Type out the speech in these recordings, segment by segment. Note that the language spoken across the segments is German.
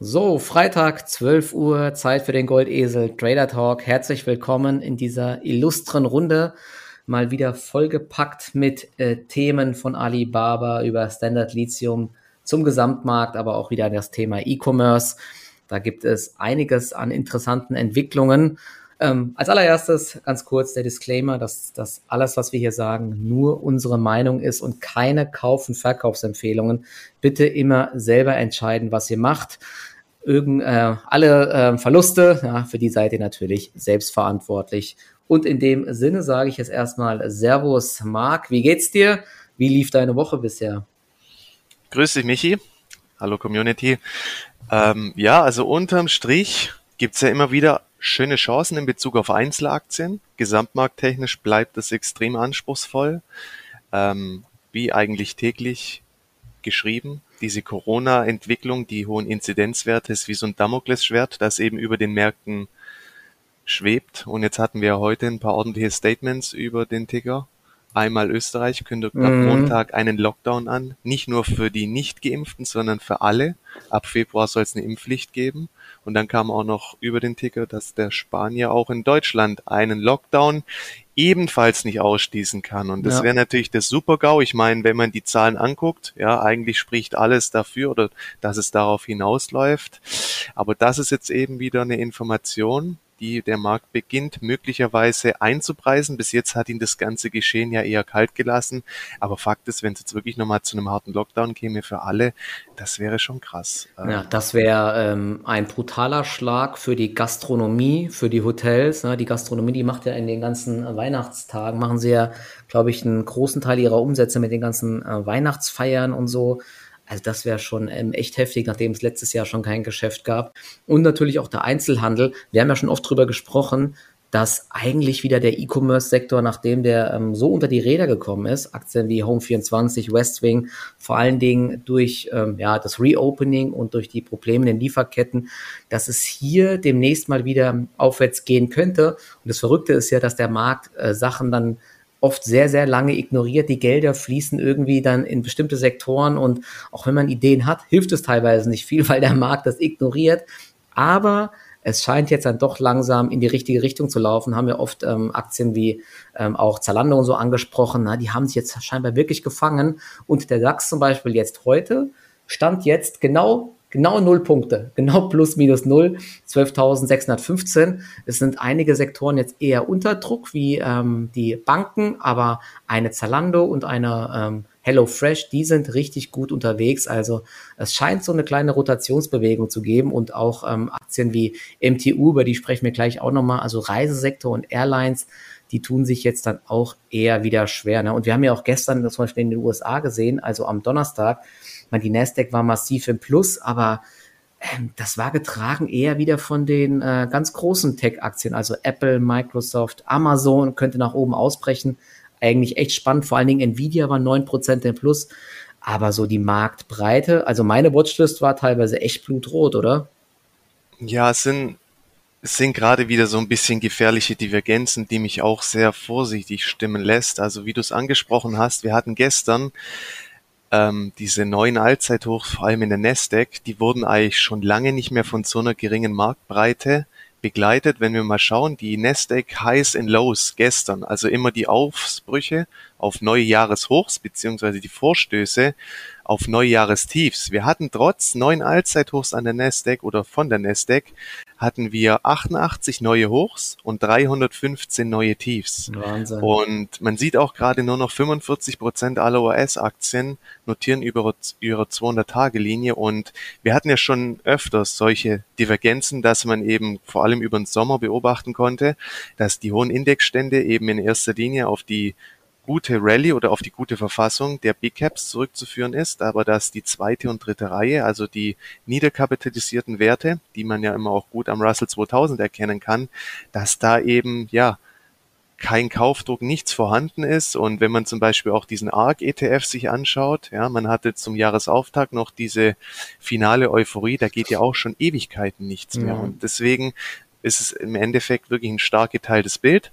So, Freitag, 12 Uhr, Zeit für den Goldesel Trader Talk. Herzlich willkommen in dieser illustren Runde. Mal wieder vollgepackt mit äh, Themen von Alibaba über Standard Lithium zum Gesamtmarkt, aber auch wieder das Thema E-Commerce. Da gibt es einiges an interessanten Entwicklungen. Ähm, als allererstes ganz kurz der Disclaimer, dass das alles, was wir hier sagen, nur unsere Meinung ist und keine Kauf- und Verkaufsempfehlungen. Bitte immer selber entscheiden, was ihr macht. Irgend, äh, alle äh, Verluste, ja, für die seid ihr natürlich selbstverantwortlich. Und in dem Sinne sage ich jetzt erstmal Servus, Marc, wie geht's dir? Wie lief deine Woche bisher? Grüß dich, Michi. Hallo, Community. Ähm, ja, also unterm Strich gibt's ja immer wieder schöne Chancen in Bezug auf Einzelaktien. Gesamtmarkttechnisch bleibt es extrem anspruchsvoll. Ähm, wie eigentlich täglich geschrieben, diese Corona-Entwicklung, die hohen Inzidenzwerte ist wie so ein Damoklesschwert, das eben über den Märkten schwebt. Und jetzt hatten wir heute ein paar ordentliche Statements über den Ticker. Einmal Österreich kündigt mhm. ab Montag einen Lockdown an, nicht nur für die Nicht-Geimpften, sondern für alle. Ab Februar soll es eine Impfpflicht geben. Und dann kam auch noch über den Ticker, dass der Spanier auch in Deutschland einen Lockdown ebenfalls nicht ausschließen kann. Und das ja. wäre natürlich der Super-GAU. Ich meine, wenn man die Zahlen anguckt, ja, eigentlich spricht alles dafür oder dass es darauf hinausläuft. Aber das ist jetzt eben wieder eine Information, die der Markt beginnt möglicherweise einzupreisen. Bis jetzt hat ihn das ganze Geschehen ja eher kalt gelassen. Aber Fakt ist, wenn es jetzt wirklich nochmal zu einem harten Lockdown käme für alle, das wäre schon krass. Ja, das wäre ähm, ein brutaler Schlag für die Gastronomie, für die Hotels. Ne? Die Gastronomie, die macht ja in den ganzen Weihnachtstagen, machen sie ja, glaube ich, einen großen Teil ihrer Umsätze mit den ganzen äh, Weihnachtsfeiern und so. Also das wäre schon ähm, echt heftig, nachdem es letztes Jahr schon kein Geschäft gab. Und natürlich auch der Einzelhandel. Wir haben ja schon oft drüber gesprochen, dass eigentlich wieder der E-Commerce-Sektor, nachdem der ähm, so unter die Räder gekommen ist, Aktien wie Home24, Westwing, vor allen Dingen durch ähm, ja, das Reopening und durch die Probleme in den Lieferketten, dass es hier demnächst mal wieder aufwärts gehen könnte. Und das Verrückte ist ja, dass der Markt äh, Sachen dann oft sehr, sehr lange ignoriert. Die Gelder fließen irgendwie dann in bestimmte Sektoren und auch wenn man Ideen hat, hilft es teilweise nicht viel, weil der Markt das ignoriert. Aber es scheint jetzt dann doch langsam in die richtige Richtung zu laufen. Haben wir oft ähm, Aktien wie ähm, auch Zalando und so angesprochen. Na, die haben sich jetzt scheinbar wirklich gefangen. Und der DAX zum Beispiel jetzt heute stand jetzt genau Genau null Punkte, genau plus minus null, 12.615. Es sind einige Sektoren jetzt eher unter Druck, wie ähm, die Banken, aber eine Zalando und eine ähm, HelloFresh, die sind richtig gut unterwegs. Also es scheint so eine kleine Rotationsbewegung zu geben und auch ähm, Aktien wie MTU, über die sprechen wir gleich auch nochmal, also Reisesektor und Airlines, die tun sich jetzt dann auch eher wieder schwer. Ne? Und wir haben ja auch gestern zum Beispiel in den USA gesehen, also am Donnerstag, meine, die Nasdaq war massiv im Plus, aber ähm, das war getragen eher wieder von den äh, ganz großen Tech-Aktien, also Apple, Microsoft, Amazon könnte nach oben ausbrechen. Eigentlich echt spannend, vor allen Dingen Nvidia war 9% im Plus, aber so die Marktbreite, also meine Watchlist war teilweise echt blutrot, oder? Ja, es sind, es sind gerade wieder so ein bisschen gefährliche Divergenzen, die mich auch sehr vorsichtig stimmen lässt. Also wie du es angesprochen hast, wir hatten gestern ähm, diese neuen Allzeithochs, vor allem in der Nasdaq, die wurden eigentlich schon lange nicht mehr von so einer geringen Marktbreite begleitet. Wenn wir mal schauen, die Nasdaq Highs and Lows gestern, also immer die Aufbrüche auf neue Jahreshochs beziehungsweise die Vorstöße auf Neujahrestiefs. Wir hatten trotz neuen Allzeithochs an der Nasdaq oder von der Nasdaq hatten wir 88 neue Hochs und 315 neue Tiefs. Wahnsinn. Und man sieht auch gerade nur noch 45 Prozent aller US-Aktien notieren über ihre 200-Tage-Linie und wir hatten ja schon öfters solche Divergenzen, dass man eben vor allem über den Sommer beobachten konnte, dass die hohen Indexstände eben in erster Linie auf die gute Rallye oder auf die gute Verfassung der Big Caps zurückzuführen ist, aber dass die zweite und dritte Reihe, also die niederkapitalisierten Werte, die man ja immer auch gut am Russell 2000 erkennen kann, dass da eben, ja, kein Kaufdruck, nichts vorhanden ist. Und wenn man zum Beispiel auch diesen ARC-ETF sich anschaut, ja, man hatte zum Jahresauftakt noch diese finale Euphorie, da geht ja auch schon Ewigkeiten nichts mehr. Und deswegen ist es im Endeffekt wirklich ein stark geteiltes Bild.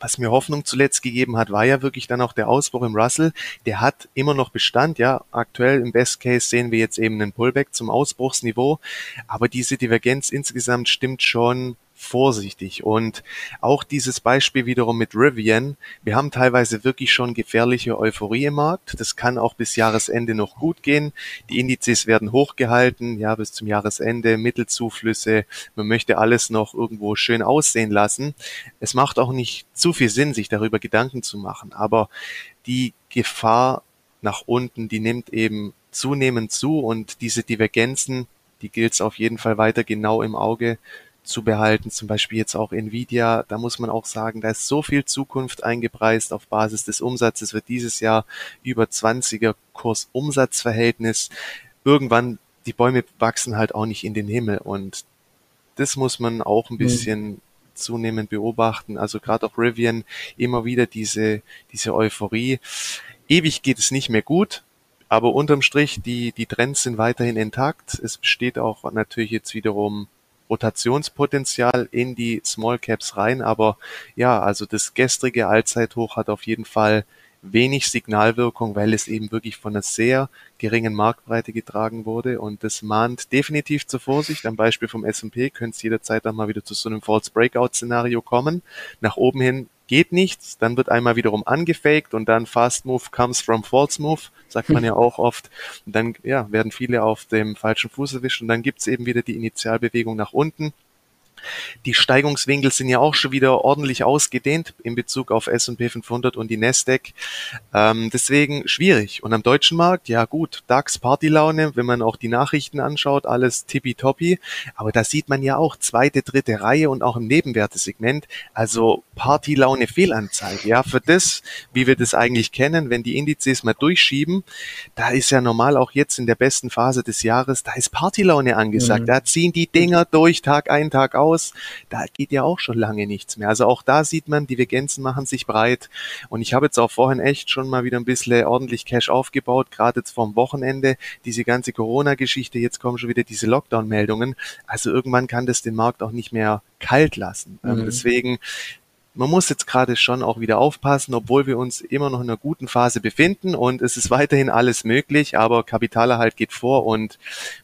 Was mir Hoffnung zuletzt gegeben hat, war ja wirklich dann auch der Ausbruch im Russell. Der hat immer noch Bestand, ja. Aktuell im Best Case sehen wir jetzt eben einen Pullback zum Ausbruchsniveau. Aber diese Divergenz insgesamt stimmt schon vorsichtig. Und auch dieses Beispiel wiederum mit Rivian. Wir haben teilweise wirklich schon gefährliche Euphorie im Markt. Das kann auch bis Jahresende noch gut gehen. Die Indizes werden hochgehalten, ja, bis zum Jahresende, Mittelzuflüsse. Man möchte alles noch irgendwo schön aussehen lassen. Es macht auch nicht zu viel Sinn, sich darüber Gedanken zu machen. Aber die Gefahr nach unten, die nimmt eben zunehmend zu und diese Divergenzen, die gilt es auf jeden Fall weiter genau im Auge zu behalten, zum Beispiel jetzt auch Nvidia, da muss man auch sagen, da ist so viel Zukunft eingepreist auf Basis des Umsatzes, wird dieses Jahr über 20er Kurs-Umsatz-Verhältnis. Irgendwann, die Bäume wachsen halt auch nicht in den Himmel und das muss man auch ein mhm. bisschen mhm. zunehmend beobachten. Also gerade auch Rivian, immer wieder diese, diese Euphorie. Ewig geht es nicht mehr gut, aber unterm Strich, die, die Trends sind weiterhin intakt. Es besteht auch natürlich jetzt wiederum Rotationspotenzial in die Small Caps rein. Aber ja, also das gestrige Allzeithoch hat auf jeden Fall wenig Signalwirkung, weil es eben wirklich von einer sehr geringen Marktbreite getragen wurde und das mahnt definitiv zur Vorsicht. Am Beispiel vom S&P könnte es jederzeit auch mal wieder zu so einem False Breakout Szenario kommen. Nach oben hin geht nichts, dann wird einmal wiederum angefaked und dann Fast Move comes from False Move, sagt man ja auch oft. Und dann ja, werden viele auf dem falschen Fuß erwischt und dann gibt's eben wieder die Initialbewegung nach unten. Die Steigungswinkel sind ja auch schon wieder ordentlich ausgedehnt in Bezug auf S&P 500 und die Nasdaq. Ähm, deswegen schwierig. Und am deutschen Markt, ja gut, DAX Partylaune, wenn man auch die Nachrichten anschaut, alles tippitoppi. Aber da sieht man ja auch zweite, dritte Reihe und auch im Nebenwertesegment. Also Partylaune Fehlanzeige. Ja, für das, wie wir das eigentlich kennen, wenn die Indizes mal durchschieben, da ist ja normal auch jetzt in der besten Phase des Jahres, da ist Partylaune angesagt. Mhm. Da ziehen die Dinger durch, Tag ein, Tag aus aus, da geht ja auch schon lange nichts mehr. Also auch da sieht man, Divergenzen machen sich breit. Und ich habe jetzt auch vorhin echt schon mal wieder ein bisschen ordentlich Cash aufgebaut, gerade jetzt vorm Wochenende, diese ganze Corona-Geschichte, jetzt kommen schon wieder diese Lockdown-Meldungen. Also irgendwann kann das den Markt auch nicht mehr kalt lassen. Ähm, mhm. Deswegen man muss jetzt gerade schon auch wieder aufpassen, obwohl wir uns immer noch in einer guten Phase befinden und es ist weiterhin alles möglich, aber Kapitalerhalt geht vor und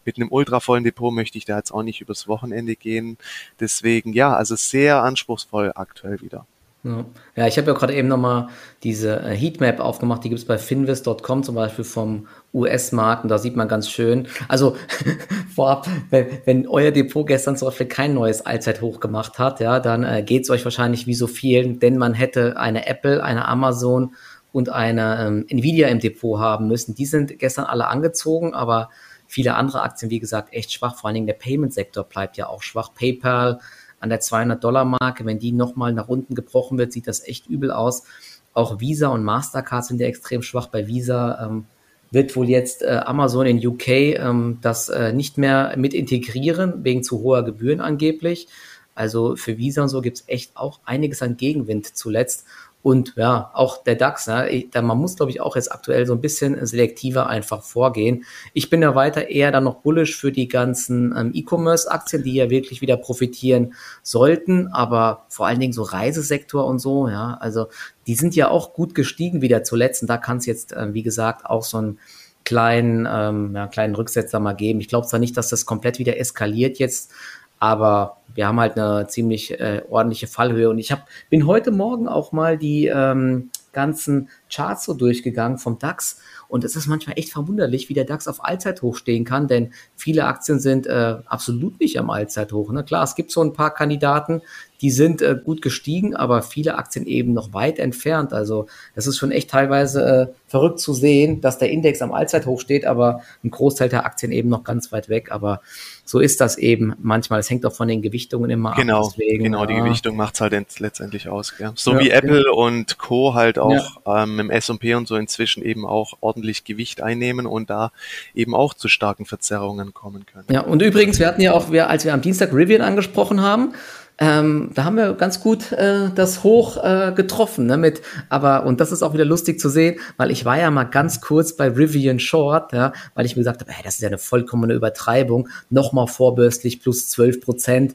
mit einem ultravollen Depot möchte ich da jetzt auch nicht übers Wochenende gehen. Deswegen ja, also sehr anspruchsvoll aktuell wieder. Ja, ja ich habe ja gerade eben nochmal diese äh, Heatmap aufgemacht, die gibt es bei finvis.com zum Beispiel vom US-Markt und da sieht man ganz schön, also vorab, wenn, wenn, euer Depot gestern zum Beispiel kein neues Allzeithoch gemacht hat, ja, dann äh, geht es euch wahrscheinlich wie so vielen, denn man hätte eine Apple, eine Amazon und eine ähm, Nvidia im Depot haben müssen. Die sind gestern alle angezogen, aber viele andere Aktien, wie gesagt, echt schwach. Vor allen Dingen der Payment-Sektor bleibt ja auch schwach. PayPal, an der 200-Dollar-Marke. Wenn die nochmal nach unten gebrochen wird, sieht das echt übel aus. Auch Visa und Mastercard sind ja extrem schwach. Bei Visa ähm, wird wohl jetzt äh, Amazon in UK ähm, das äh, nicht mehr mit integrieren, wegen zu hoher Gebühren angeblich. Also für Visa und so gibt es echt auch einiges an Gegenwind zuletzt. Und ja, auch der DAX, ja, da, man muss, glaube ich, auch jetzt aktuell so ein bisschen selektiver einfach vorgehen. Ich bin ja weiter eher dann noch bullish für die ganzen ähm, E-Commerce-Aktien, die ja wirklich wieder profitieren sollten, aber vor allen Dingen so Reisesektor und so, ja, also die sind ja auch gut gestiegen wieder zuletzt und da kann es jetzt, äh, wie gesagt, auch so einen kleinen, ähm, ja, kleinen Rücksetzer mal geben. Ich glaube zwar nicht, dass das komplett wieder eskaliert jetzt, aber wir haben halt eine ziemlich äh, ordentliche Fallhöhe. Und ich hab, bin heute Morgen auch mal die ähm, ganzen Charts so durchgegangen vom DAX. Und es ist manchmal echt verwunderlich, wie der DAX auf Allzeithoch stehen kann, denn viele Aktien sind äh, absolut nicht am Allzeithoch. Ne? Klar, es gibt so ein paar Kandidaten, die sind äh, gut gestiegen, aber viele Aktien eben noch weit entfernt. Also das ist schon echt teilweise äh, verrückt zu sehen, dass der Index am Allzeithoch steht, aber ein Großteil der Aktien eben noch ganz weit weg. Aber so ist das eben manchmal. Es hängt auch von den Gewichtungen immer genau, ab. Deswegen, genau, die Gewichtung macht es halt letztendlich aus. Ja. So ja, wie Apple ja. und Co. halt auch ähm, im S&P und so inzwischen eben auch ordentlich Gewicht einnehmen und da eben auch zu starken Verzerrungen kommen können. Ja, und übrigens, wir hatten ja auch, wir, als wir am Dienstag Rivian angesprochen haben, ähm, da haben wir ganz gut äh, das Hoch äh, getroffen, ne, mit, aber, und das ist auch wieder lustig zu sehen, weil ich war ja mal ganz kurz bei Rivian Short, ja, weil ich mir gesagt habe, hey, das ist ja eine vollkommene Übertreibung, nochmal vorbörslich plus 12 Prozent.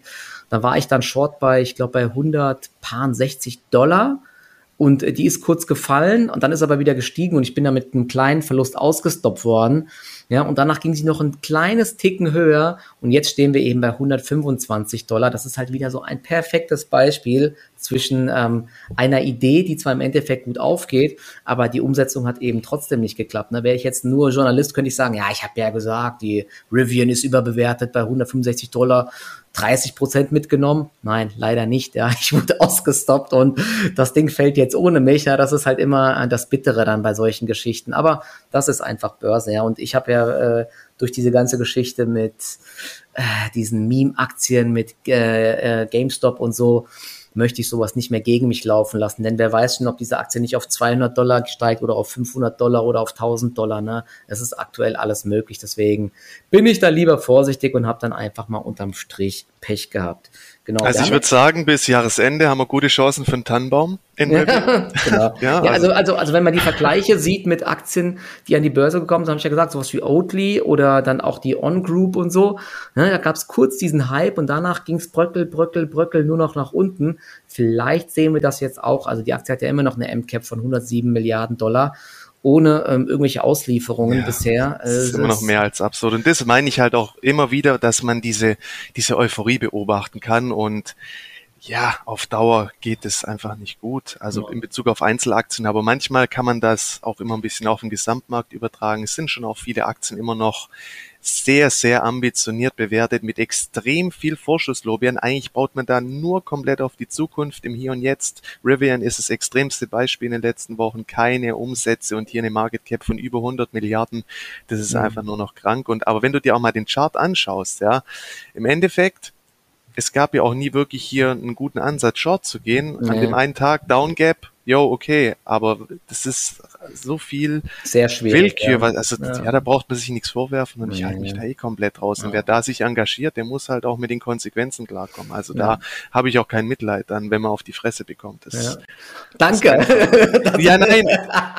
Da war ich dann Short bei, ich glaube, bei 160 Dollar und äh, die ist kurz gefallen und dann ist aber wieder gestiegen und ich bin da mit einem kleinen Verlust ausgestoppt worden. Ja, und danach ging sie noch ein kleines Ticken höher und jetzt stehen wir eben bei 125 Dollar. Das ist halt wieder so ein perfektes Beispiel zwischen ähm, einer Idee, die zwar im Endeffekt gut aufgeht, aber die Umsetzung hat eben trotzdem nicht geklappt. Ne? Wäre ich jetzt nur Journalist, könnte ich sagen, ja, ich habe ja gesagt, die Rivian ist überbewertet bei 165 Dollar. 30 Prozent mitgenommen? Nein, leider nicht. Ja, ich wurde ausgestoppt und das Ding fällt jetzt ohne mich. Ja, das ist halt immer das Bittere dann bei solchen Geschichten. Aber das ist einfach Börse. Ja, und ich habe ja äh, durch diese ganze Geschichte mit äh, diesen Meme-Aktien, mit äh, äh, GameStop und so möchte ich sowas nicht mehr gegen mich laufen lassen. Denn wer weiß schon, ob diese Aktie nicht auf 200 Dollar steigt oder auf 500 Dollar oder auf 1000 Dollar. Ne? Es ist aktuell alles möglich. Deswegen bin ich da lieber vorsichtig und habe dann einfach mal unterm Strich Pech gehabt. Genau, also ich würde sagen, bis Jahresende haben wir gute Chancen für einen Tannenbaum. In ja, genau. ja, ja also, also, also wenn man die Vergleiche sieht mit Aktien, die an die Börse gekommen sind, habe ich ja gesagt, sowas wie Oatly oder dann auch die On Group und so. Ne, da gab es kurz diesen Hype und danach ging es bröckel, bröckel, bröckel nur noch nach unten. Vielleicht sehen wir das jetzt auch. Also die Aktie hat ja immer noch eine MCAP von 107 Milliarden Dollar ohne ähm, irgendwelche Auslieferungen ja, bisher. Äh, das ist immer noch mehr als absurd. Und das meine ich halt auch immer wieder, dass man diese, diese Euphorie beobachten kann und ja, auf Dauer geht es einfach nicht gut. Also in Bezug auf Einzelaktien, aber manchmal kann man das auch immer ein bisschen auf den Gesamtmarkt übertragen. Es sind schon auch viele Aktien immer noch sehr, sehr ambitioniert bewertet mit extrem viel Vorschusslorbeeren. Eigentlich baut man da nur komplett auf die Zukunft im Hier und Jetzt. Rivian ist das extremste Beispiel in den letzten Wochen. Keine Umsätze und hier eine Market Cap von über 100 Milliarden. Das ist mhm. einfach nur noch krank. Und, aber wenn du dir auch mal den Chart anschaust, ja, im Endeffekt, es gab ja auch nie wirklich hier einen guten Ansatz, Short zu gehen. Nee. An dem einen Tag Down Gap, yo, okay, aber das ist so viel Sehr schwierig, Willkür, ja. weil, also ja. ja. da braucht man sich nichts vorwerfen und ich halte mich da eh komplett raus. Und wer da sich engagiert, der muss halt auch mit den Konsequenzen klarkommen. Also da habe ich auch kein Mitleid dann, wenn man auf die Fresse bekommt. Das, Danke. Das ja, nein,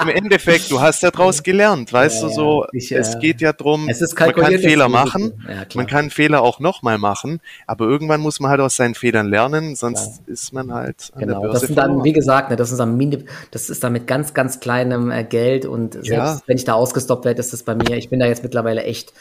im Endeffekt, du hast ja draus gelernt, weißt du, so, ich, es äh, geht ja drum, man kann Fehler machen, man kann Fehler auch nochmal machen, aber irgendwann muss man halt aus seinen Fehlern lernen, sonst ist man halt an genau. der Börse Das sind dann, wie gesagt, ne, das ist dann Mini, das ist dann mit ganz, ganz kleinem äh, Geld und selbst ja. wenn ich da ausgestoppt werde, ist das bei mir, ich bin da jetzt mittlerweile echt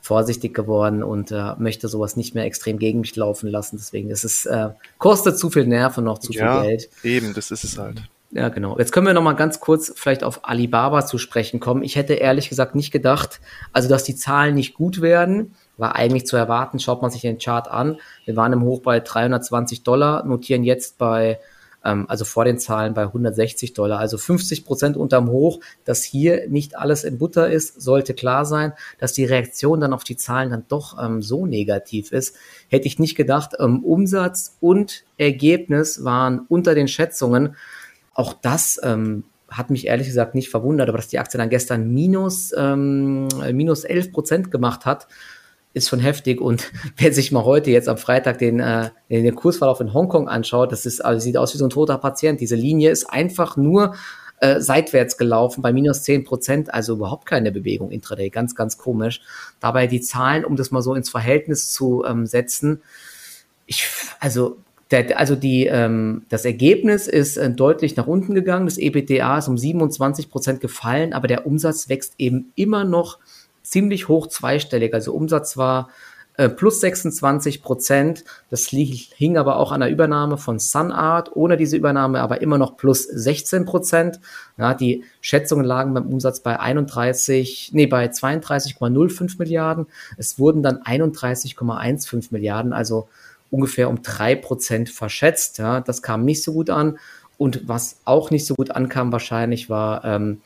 vorsichtig geworden und äh, möchte sowas nicht mehr extrem gegen mich laufen lassen. Deswegen ist es, äh, kostet zu viel Nerven und noch zu ja, viel Geld. Eben, das ist es halt. Ja, genau. Jetzt können wir noch mal ganz kurz vielleicht auf Alibaba zu sprechen kommen. Ich hätte ehrlich gesagt nicht gedacht, also dass die Zahlen nicht gut werden, war eigentlich zu erwarten. Schaut man sich den Chart an. Wir waren im Hoch bei 320 Dollar, notieren jetzt bei ähm, also vor den Zahlen bei 160 Dollar, also 50 Prozent unterm Hoch. Dass hier nicht alles in Butter ist, sollte klar sein. Dass die Reaktion dann auf die Zahlen dann doch ähm, so negativ ist, hätte ich nicht gedacht. Ähm, Umsatz und Ergebnis waren unter den Schätzungen. Auch das ähm, hat mich ehrlich gesagt nicht verwundert, aber dass die Aktie dann gestern minus, ähm, minus 11 Prozent gemacht hat, ist schon heftig. Und wer sich mal heute jetzt am Freitag den, äh, den Kursverlauf in Hongkong anschaut, das ist, also sieht aus wie so ein toter Patient. Diese Linie ist einfach nur äh, seitwärts gelaufen bei minus zehn Prozent, also überhaupt keine Bewegung intraday. Ganz, ganz komisch. Dabei die Zahlen, um das mal so ins Verhältnis zu ähm, setzen, ich, also also die, ähm, das Ergebnis ist äh, deutlich nach unten gegangen. Das EBTA ist um 27 Prozent gefallen, aber der Umsatz wächst eben immer noch ziemlich hoch zweistellig. Also Umsatz war äh, plus 26 Prozent. Das hing aber auch an der Übernahme von Sunart. Ohne diese Übernahme aber immer noch plus 16 Prozent. Ja, die Schätzungen lagen beim Umsatz bei 31, nee, bei 32,05 Milliarden. Es wurden dann 31,15 Milliarden, also ungefähr um drei Prozent verschätzt. Ja, das kam nicht so gut an. Und was auch nicht so gut ankam wahrscheinlich war ähm,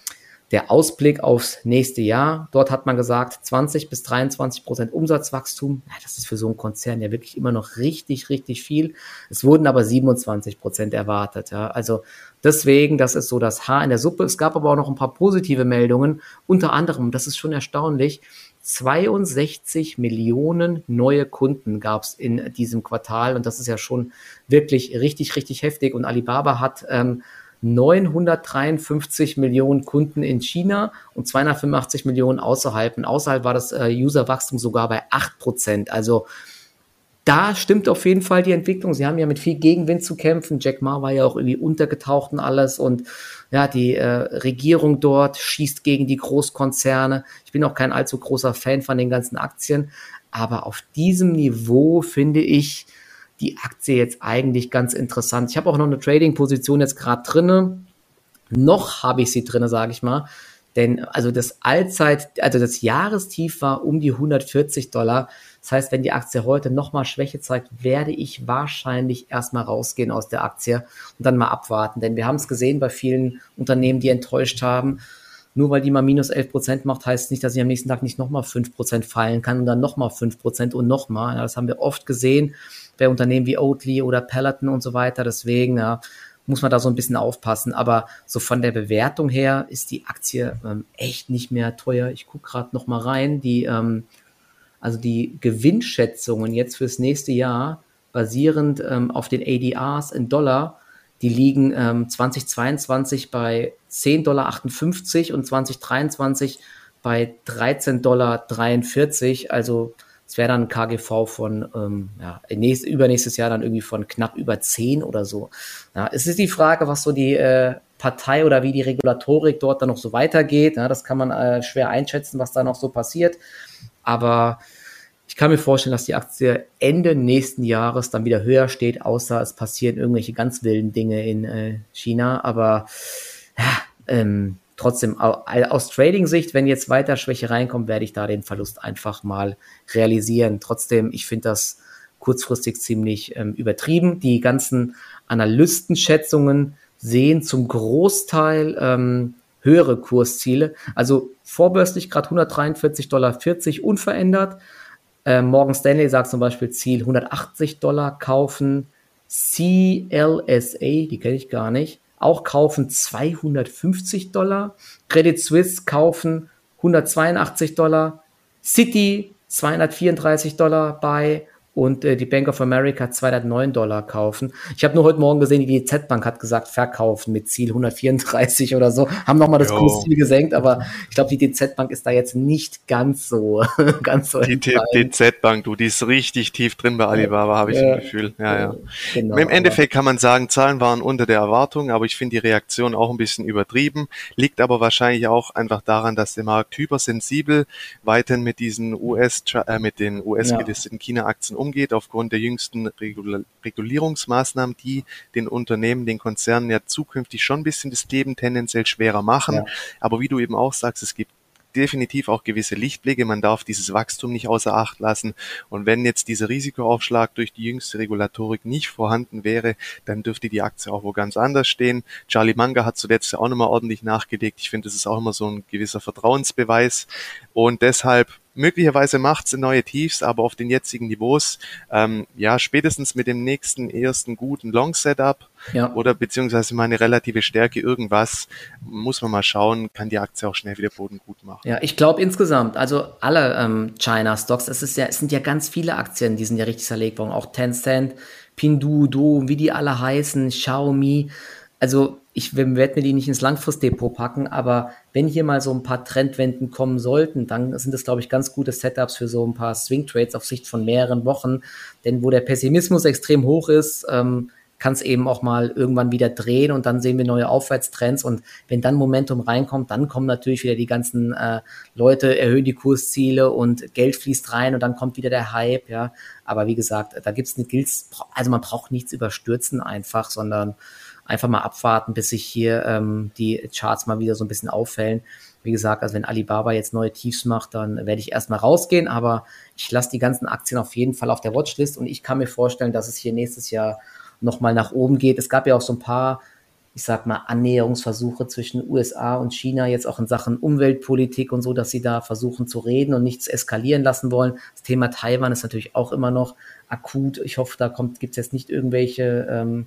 der Ausblick aufs nächste Jahr. Dort hat man gesagt, 20 bis 23 Prozent Umsatzwachstum. Ja, das ist für so einen Konzern ja wirklich immer noch richtig, richtig viel. Es wurden aber 27 Prozent erwartet. Ja. Also deswegen, das ist so das Haar in der Suppe. Es gab aber auch noch ein paar positive Meldungen. Unter anderem, das ist schon erstaunlich, 62 Millionen neue Kunden gab es in diesem Quartal und das ist ja schon wirklich richtig, richtig heftig. Und Alibaba hat ähm, 953 Millionen Kunden in China und 285 Millionen außerhalb. Und außerhalb war das äh, Userwachstum sogar bei 8 Prozent. Also da stimmt auf jeden Fall die Entwicklung. Sie haben ja mit viel Gegenwind zu kämpfen. Jack Ma war ja auch irgendwie untergetaucht und alles und ja, die äh, Regierung dort schießt gegen die Großkonzerne. Ich bin auch kein allzu großer Fan von den ganzen Aktien, aber auf diesem Niveau finde ich die Aktie jetzt eigentlich ganz interessant. Ich habe auch noch eine Trading-Position jetzt gerade drinne. Noch habe ich sie drinne, sage ich mal. Denn also das Allzeit, also das Jahrestief war um die 140 Dollar. Das heißt, wenn die Aktie heute nochmal Schwäche zeigt, werde ich wahrscheinlich erstmal rausgehen aus der Aktie und dann mal abwarten. Denn wir haben es gesehen bei vielen Unternehmen, die enttäuscht haben. Nur weil die mal minus 11 Prozent macht, heißt nicht, dass sie am nächsten Tag nicht nochmal 5 Prozent fallen kann und dann nochmal 5 Prozent und nochmal. Das haben wir oft gesehen bei Unternehmen wie Oatly oder Peloton und so weiter. Deswegen ja, muss man da so ein bisschen aufpassen. Aber so von der Bewertung her ist die Aktie ähm, echt nicht mehr teuer. Ich gucke gerade noch mal rein. Die ähm, also die Gewinnschätzungen jetzt fürs nächste Jahr basierend ähm, auf den ADRs in Dollar, die liegen ähm, 2022 bei 10,58 Dollar und 2023 bei 13,43 Dollar. Also es wäre dann ein KGV von ähm, ja, nächst, übernächstes Jahr dann irgendwie von knapp über 10 oder so. Ja, es ist die Frage, was so die äh, Partei oder wie die Regulatorik dort dann noch so weitergeht. Ja, das kann man äh, schwer einschätzen, was da noch so passiert. Aber ich kann mir vorstellen, dass die Aktie Ende nächsten Jahres dann wieder höher steht, außer es passieren irgendwelche ganz wilden Dinge in äh, China. Aber ja, ähm, trotzdem aus Trading-Sicht, wenn jetzt weiter Schwäche reinkommt, werde ich da den Verlust einfach mal realisieren. Trotzdem, ich finde das kurzfristig ziemlich ähm, übertrieben. Die ganzen Analystenschätzungen sehen zum Großteil ähm, höhere Kursziele. Also vorbörslich gerade 143,40 Dollar unverändert. Äh, Morgan Stanley sagt zum Beispiel Ziel 180 Dollar kaufen. CLSA, die kenne ich gar nicht, auch kaufen 250 Dollar. Credit Suisse kaufen 182 Dollar. City 234 Dollar bei und äh, die Bank of America 209 Dollar kaufen. Ich habe nur heute Morgen gesehen, die DZ Bank hat gesagt, verkaufen mit Ziel 134 oder so, haben nochmal das Kursziel gesenkt, aber ich glaube, die DZ Bank ist da jetzt nicht ganz so, ganz so. Die DZ Bank, du, die ist richtig tief drin bei Alibaba, habe ich ja, das Gefühl. Ja, ja. Genau, Im Endeffekt kann man sagen, Zahlen waren unter der Erwartung, aber ich finde die Reaktion auch ein bisschen übertrieben, liegt aber wahrscheinlich auch einfach daran, dass der Markt hypersensibel weiterhin mit diesen US, äh, mit den US gelisteten ja. China-Aktien umgeht umgeht aufgrund der jüngsten Regulierungsmaßnahmen, die den Unternehmen, den Konzernen ja zukünftig schon ein bisschen das Leben tendenziell schwerer machen. Ja. Aber wie du eben auch sagst, es gibt definitiv auch gewisse Lichtblicke. Man darf dieses Wachstum nicht außer Acht lassen. Und wenn jetzt dieser Risikoaufschlag durch die jüngste Regulatorik nicht vorhanden wäre, dann dürfte die Aktie auch wo ganz anders stehen. Charlie Manga hat zuletzt ja auch nochmal ordentlich nachgelegt. Ich finde, das ist auch immer so ein gewisser Vertrauensbeweis. Und deshalb möglicherweise macht es neue Tiefs, aber auf den jetzigen Niveaus, ähm, ja, spätestens mit dem nächsten ersten guten Long-Setup ja. oder beziehungsweise mal eine relative Stärke irgendwas, muss man mal schauen, kann die Aktie auch schnell wieder Boden gut machen. Ja, ich glaube insgesamt, also alle ähm, China-Stocks, es, ist ja, es sind ja ganz viele Aktien, die sind ja richtig zerlegt worden, auch Tencent, Pinduoduo, wie die alle heißen, Xiaomi, also ich werde mir die nicht ins Langfristdepot packen, aber wenn hier mal so ein paar Trendwenden kommen sollten, dann sind das, glaube ich, ganz gute Setups für so ein paar Swing Trades auf Sicht von mehreren Wochen. Denn wo der Pessimismus extrem hoch ist, ähm, kann es eben auch mal irgendwann wieder drehen und dann sehen wir neue Aufwärtstrends und wenn dann Momentum reinkommt, dann kommen natürlich wieder die ganzen äh, Leute, erhöhen die Kursziele und Geld fließt rein und dann kommt wieder der Hype, ja. Aber wie gesagt, da gibt es nicht, also man braucht nichts überstürzen einfach, sondern einfach mal abwarten, bis sich hier ähm, die Charts mal wieder so ein bisschen auffällen. Wie gesagt, also wenn Alibaba jetzt neue Tiefs macht, dann werde ich erstmal rausgehen, aber ich lasse die ganzen Aktien auf jeden Fall auf der Watchlist und ich kann mir vorstellen, dass es hier nächstes Jahr nochmal nach oben geht. Es gab ja auch so ein paar, ich sag mal, Annäherungsversuche zwischen USA und China, jetzt auch in Sachen Umweltpolitik und so, dass sie da versuchen zu reden und nichts eskalieren lassen wollen. Das Thema Taiwan ist natürlich auch immer noch akut. Ich hoffe, da gibt es jetzt nicht irgendwelche ähm,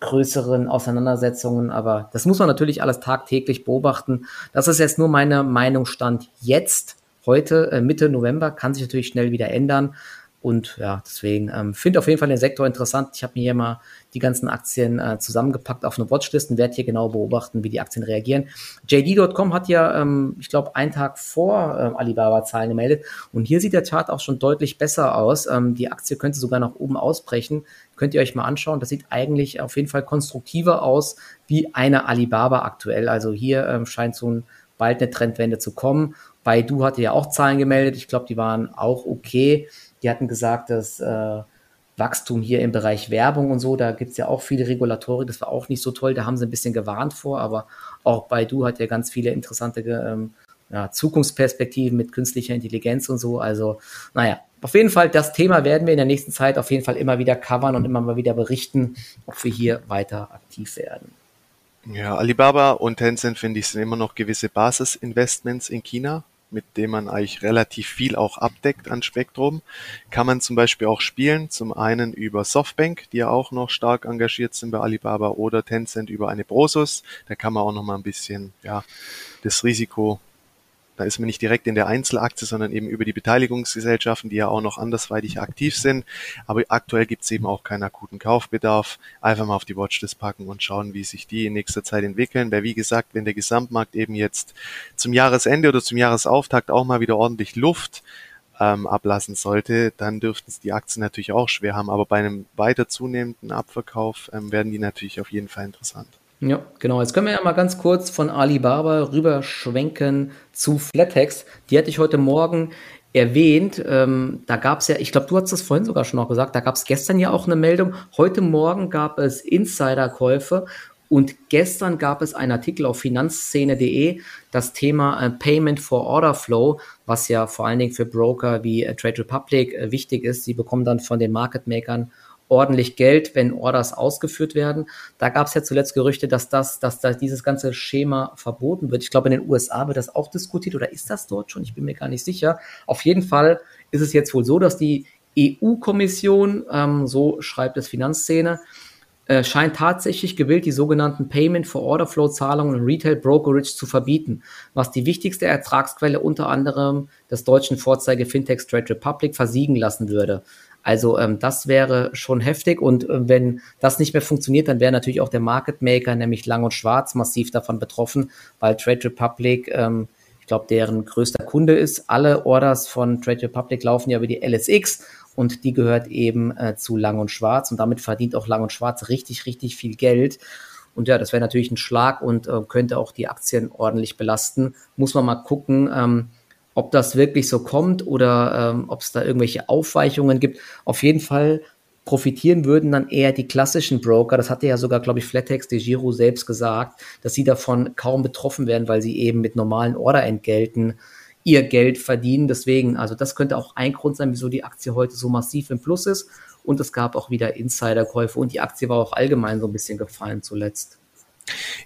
größeren Auseinandersetzungen, aber das muss man natürlich alles tagtäglich beobachten. Das ist jetzt nur meine Meinung stand jetzt, heute, äh, Mitte November, kann sich natürlich schnell wieder ändern. Und ja, deswegen ähm, finde auf jeden Fall den Sektor interessant. Ich habe mir hier mal die ganzen Aktien äh, zusammengepackt auf eine Watchlist und werde hier genau beobachten, wie die Aktien reagieren. JD.com hat ja, ähm, ich glaube, einen Tag vor ähm, Alibaba Zahlen gemeldet und hier sieht der Chart auch schon deutlich besser aus. Ähm, die Aktie könnte sogar nach oben ausbrechen. Könnt ihr euch mal anschauen. Das sieht eigentlich auf jeden Fall konstruktiver aus wie eine Alibaba aktuell. Also hier ähm, scheint so ein bald eine Trendwende zu kommen. Baidu hatte ja auch Zahlen gemeldet. Ich glaube, die waren auch okay. Die hatten gesagt, dass äh, Wachstum hier im Bereich Werbung und so, da gibt es ja auch viele Regulatorik, das war auch nicht so toll, da haben sie ein bisschen gewarnt vor, aber auch Baidu hat ja ganz viele interessante ähm, ja, Zukunftsperspektiven mit künstlicher Intelligenz und so. Also, naja, auf jeden Fall, das Thema werden wir in der nächsten Zeit auf jeden Fall immer wieder covern und immer mal wieder berichten, ob wir hier weiter aktiv werden. Ja, Alibaba und Tencent finde ich sind immer noch gewisse Basisinvestments in China mit dem man eigentlich relativ viel auch abdeckt an Spektrum, kann man zum Beispiel auch spielen. Zum einen über Softbank, die ja auch noch stark engagiert sind bei Alibaba oder Tencent über eine Brosus. Da kann man auch noch mal ein bisschen, ja, das Risiko da ist man nicht direkt in der Einzelaktie, sondern eben über die Beteiligungsgesellschaften, die ja auch noch andersweitig aktiv sind. Aber aktuell gibt es eben auch keinen akuten Kaufbedarf. Einfach mal auf die Watchlist packen und schauen, wie sich die in nächster Zeit entwickeln. Weil wie gesagt, wenn der Gesamtmarkt eben jetzt zum Jahresende oder zum Jahresauftakt auch mal wieder ordentlich Luft ähm, ablassen sollte, dann dürften es die Aktien natürlich auch schwer haben. Aber bei einem weiter zunehmenden Abverkauf ähm, werden die natürlich auf jeden Fall interessant. Ja, genau. Jetzt können wir ja mal ganz kurz von Alibaba rüberschwenken zu Flatex. Die hatte ich heute Morgen erwähnt. Ähm, da gab es ja, ich glaube, du hast das vorhin sogar schon noch gesagt, da gab es gestern ja auch eine Meldung. Heute Morgen gab es Insiderkäufe und gestern gab es einen Artikel auf finanzszene.de, das Thema äh, Payment for Order Flow, was ja vor allen Dingen für Broker wie äh, Trade Republic äh, wichtig ist. Sie bekommen dann von den Market Makern ordentlich Geld, wenn Orders ausgeführt werden. Da gab es ja zuletzt Gerüchte, dass das, dass da dieses ganze Schema verboten wird. Ich glaube, in den USA wird das auch diskutiert oder ist das dort schon? Ich bin mir gar nicht sicher. Auf jeden Fall ist es jetzt wohl so, dass die EU-Kommission, ähm, so schreibt es Finanzszene, äh, scheint tatsächlich gewillt, die sogenannten Payment for Order Flow Zahlungen und Retail Brokerage zu verbieten, was die wichtigste Ertragsquelle unter anderem des deutschen Vorzeige Fintech Trade Republic versiegen lassen würde. Also ähm, das wäre schon heftig und äh, wenn das nicht mehr funktioniert, dann wäre natürlich auch der Market Maker, nämlich Lang und Schwarz, massiv davon betroffen, weil Trade Republic, ähm, ich glaube, deren größter Kunde ist. Alle Orders von Trade Republic laufen ja über die LSX und die gehört eben äh, zu Lang und Schwarz und damit verdient auch Lang und Schwarz richtig, richtig viel Geld. Und ja, das wäre natürlich ein Schlag und äh, könnte auch die Aktien ordentlich belasten. Muss man mal gucken. Ähm, ob das wirklich so kommt oder ähm, ob es da irgendwelche Aufweichungen gibt. Auf jeden Fall profitieren würden dann eher die klassischen Broker. Das hatte ja sogar, glaube ich, Flatex de Giro selbst gesagt, dass sie davon kaum betroffen werden, weil sie eben mit normalen Orderentgelten ihr Geld verdienen. Deswegen, also das könnte auch ein Grund sein, wieso die Aktie heute so massiv im Plus ist. Und es gab auch wieder Insiderkäufe und die Aktie war auch allgemein so ein bisschen gefallen zuletzt.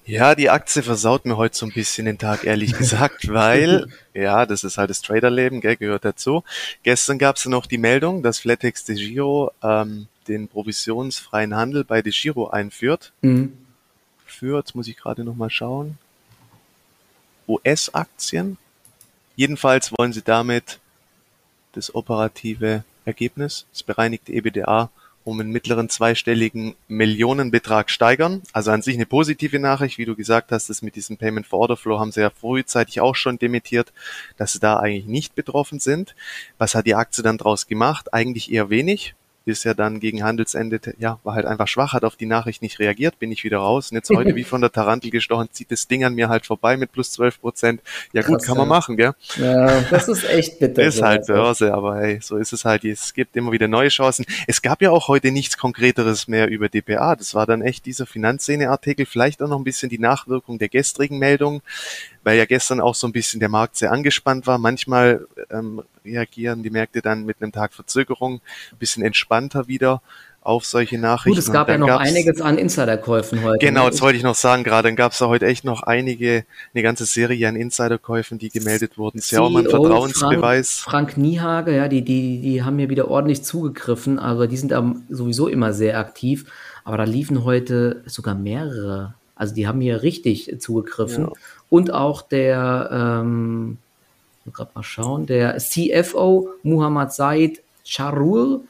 Ja, die Aktie versaut mir heute so ein bisschen den Tag, ehrlich gesagt, weil, ja, das ist halt das Traderleben, gell, gehört dazu. Gestern gab es noch die Meldung, dass Flatex de Giro ähm, den provisionsfreien Handel bei de Giro einführt. Mhm. Für, jetzt muss ich gerade nochmal schauen, US-Aktien. Jedenfalls wollen sie damit das operative Ergebnis, das bereinigte EBDA um einen mittleren zweistelligen Millionenbetrag steigern. Also an sich eine positive Nachricht, wie du gesagt hast, das mit diesem Payment for Order Flow haben sie ja frühzeitig auch schon dementiert, dass sie da eigentlich nicht betroffen sind. Was hat die Aktie dann draus gemacht? Eigentlich eher wenig ist ja dann gegen Handelsende, ja, war halt einfach schwach, hat auf die Nachricht nicht reagiert, bin ich wieder raus. Und jetzt heute wie von der Tarantel gestochen, zieht das Ding an mir halt vorbei mit plus 12 Prozent. Ja gut, Krass, kann man machen, gell? Ja, das ist echt bitter. ist halt Börse, aber hey, so ist es halt. Es gibt immer wieder neue Chancen. Es gab ja auch heute nichts Konkreteres mehr über DPA. Das war dann echt dieser Finanzszene-Artikel, vielleicht auch noch ein bisschen die Nachwirkung der gestrigen Meldung weil ja gestern auch so ein bisschen der Markt sehr angespannt war. Manchmal ähm, reagieren die Märkte dann mit einem Tag Verzögerung ein bisschen entspannter wieder auf solche Nachrichten. Gut, es gab ja noch einiges an Insiderkäufen heute. Genau, ne? das wollte ich noch sagen gerade. Dann gab es da heute echt noch einige, eine ganze Serie an Insiderkäufen, die gemeldet wurden. Ist ja auch mal ein Vertrauensbeweis. Frank, Frank Niehage, ja, die, die, die haben mir wieder ordentlich zugegriffen, aber die sind sowieso immer sehr aktiv. Aber da liefen heute sogar mehrere. Also die haben hier richtig zugegriffen. Ja und auch der, ähm, gerade mal schauen, der CFO Muhammad Said Charul,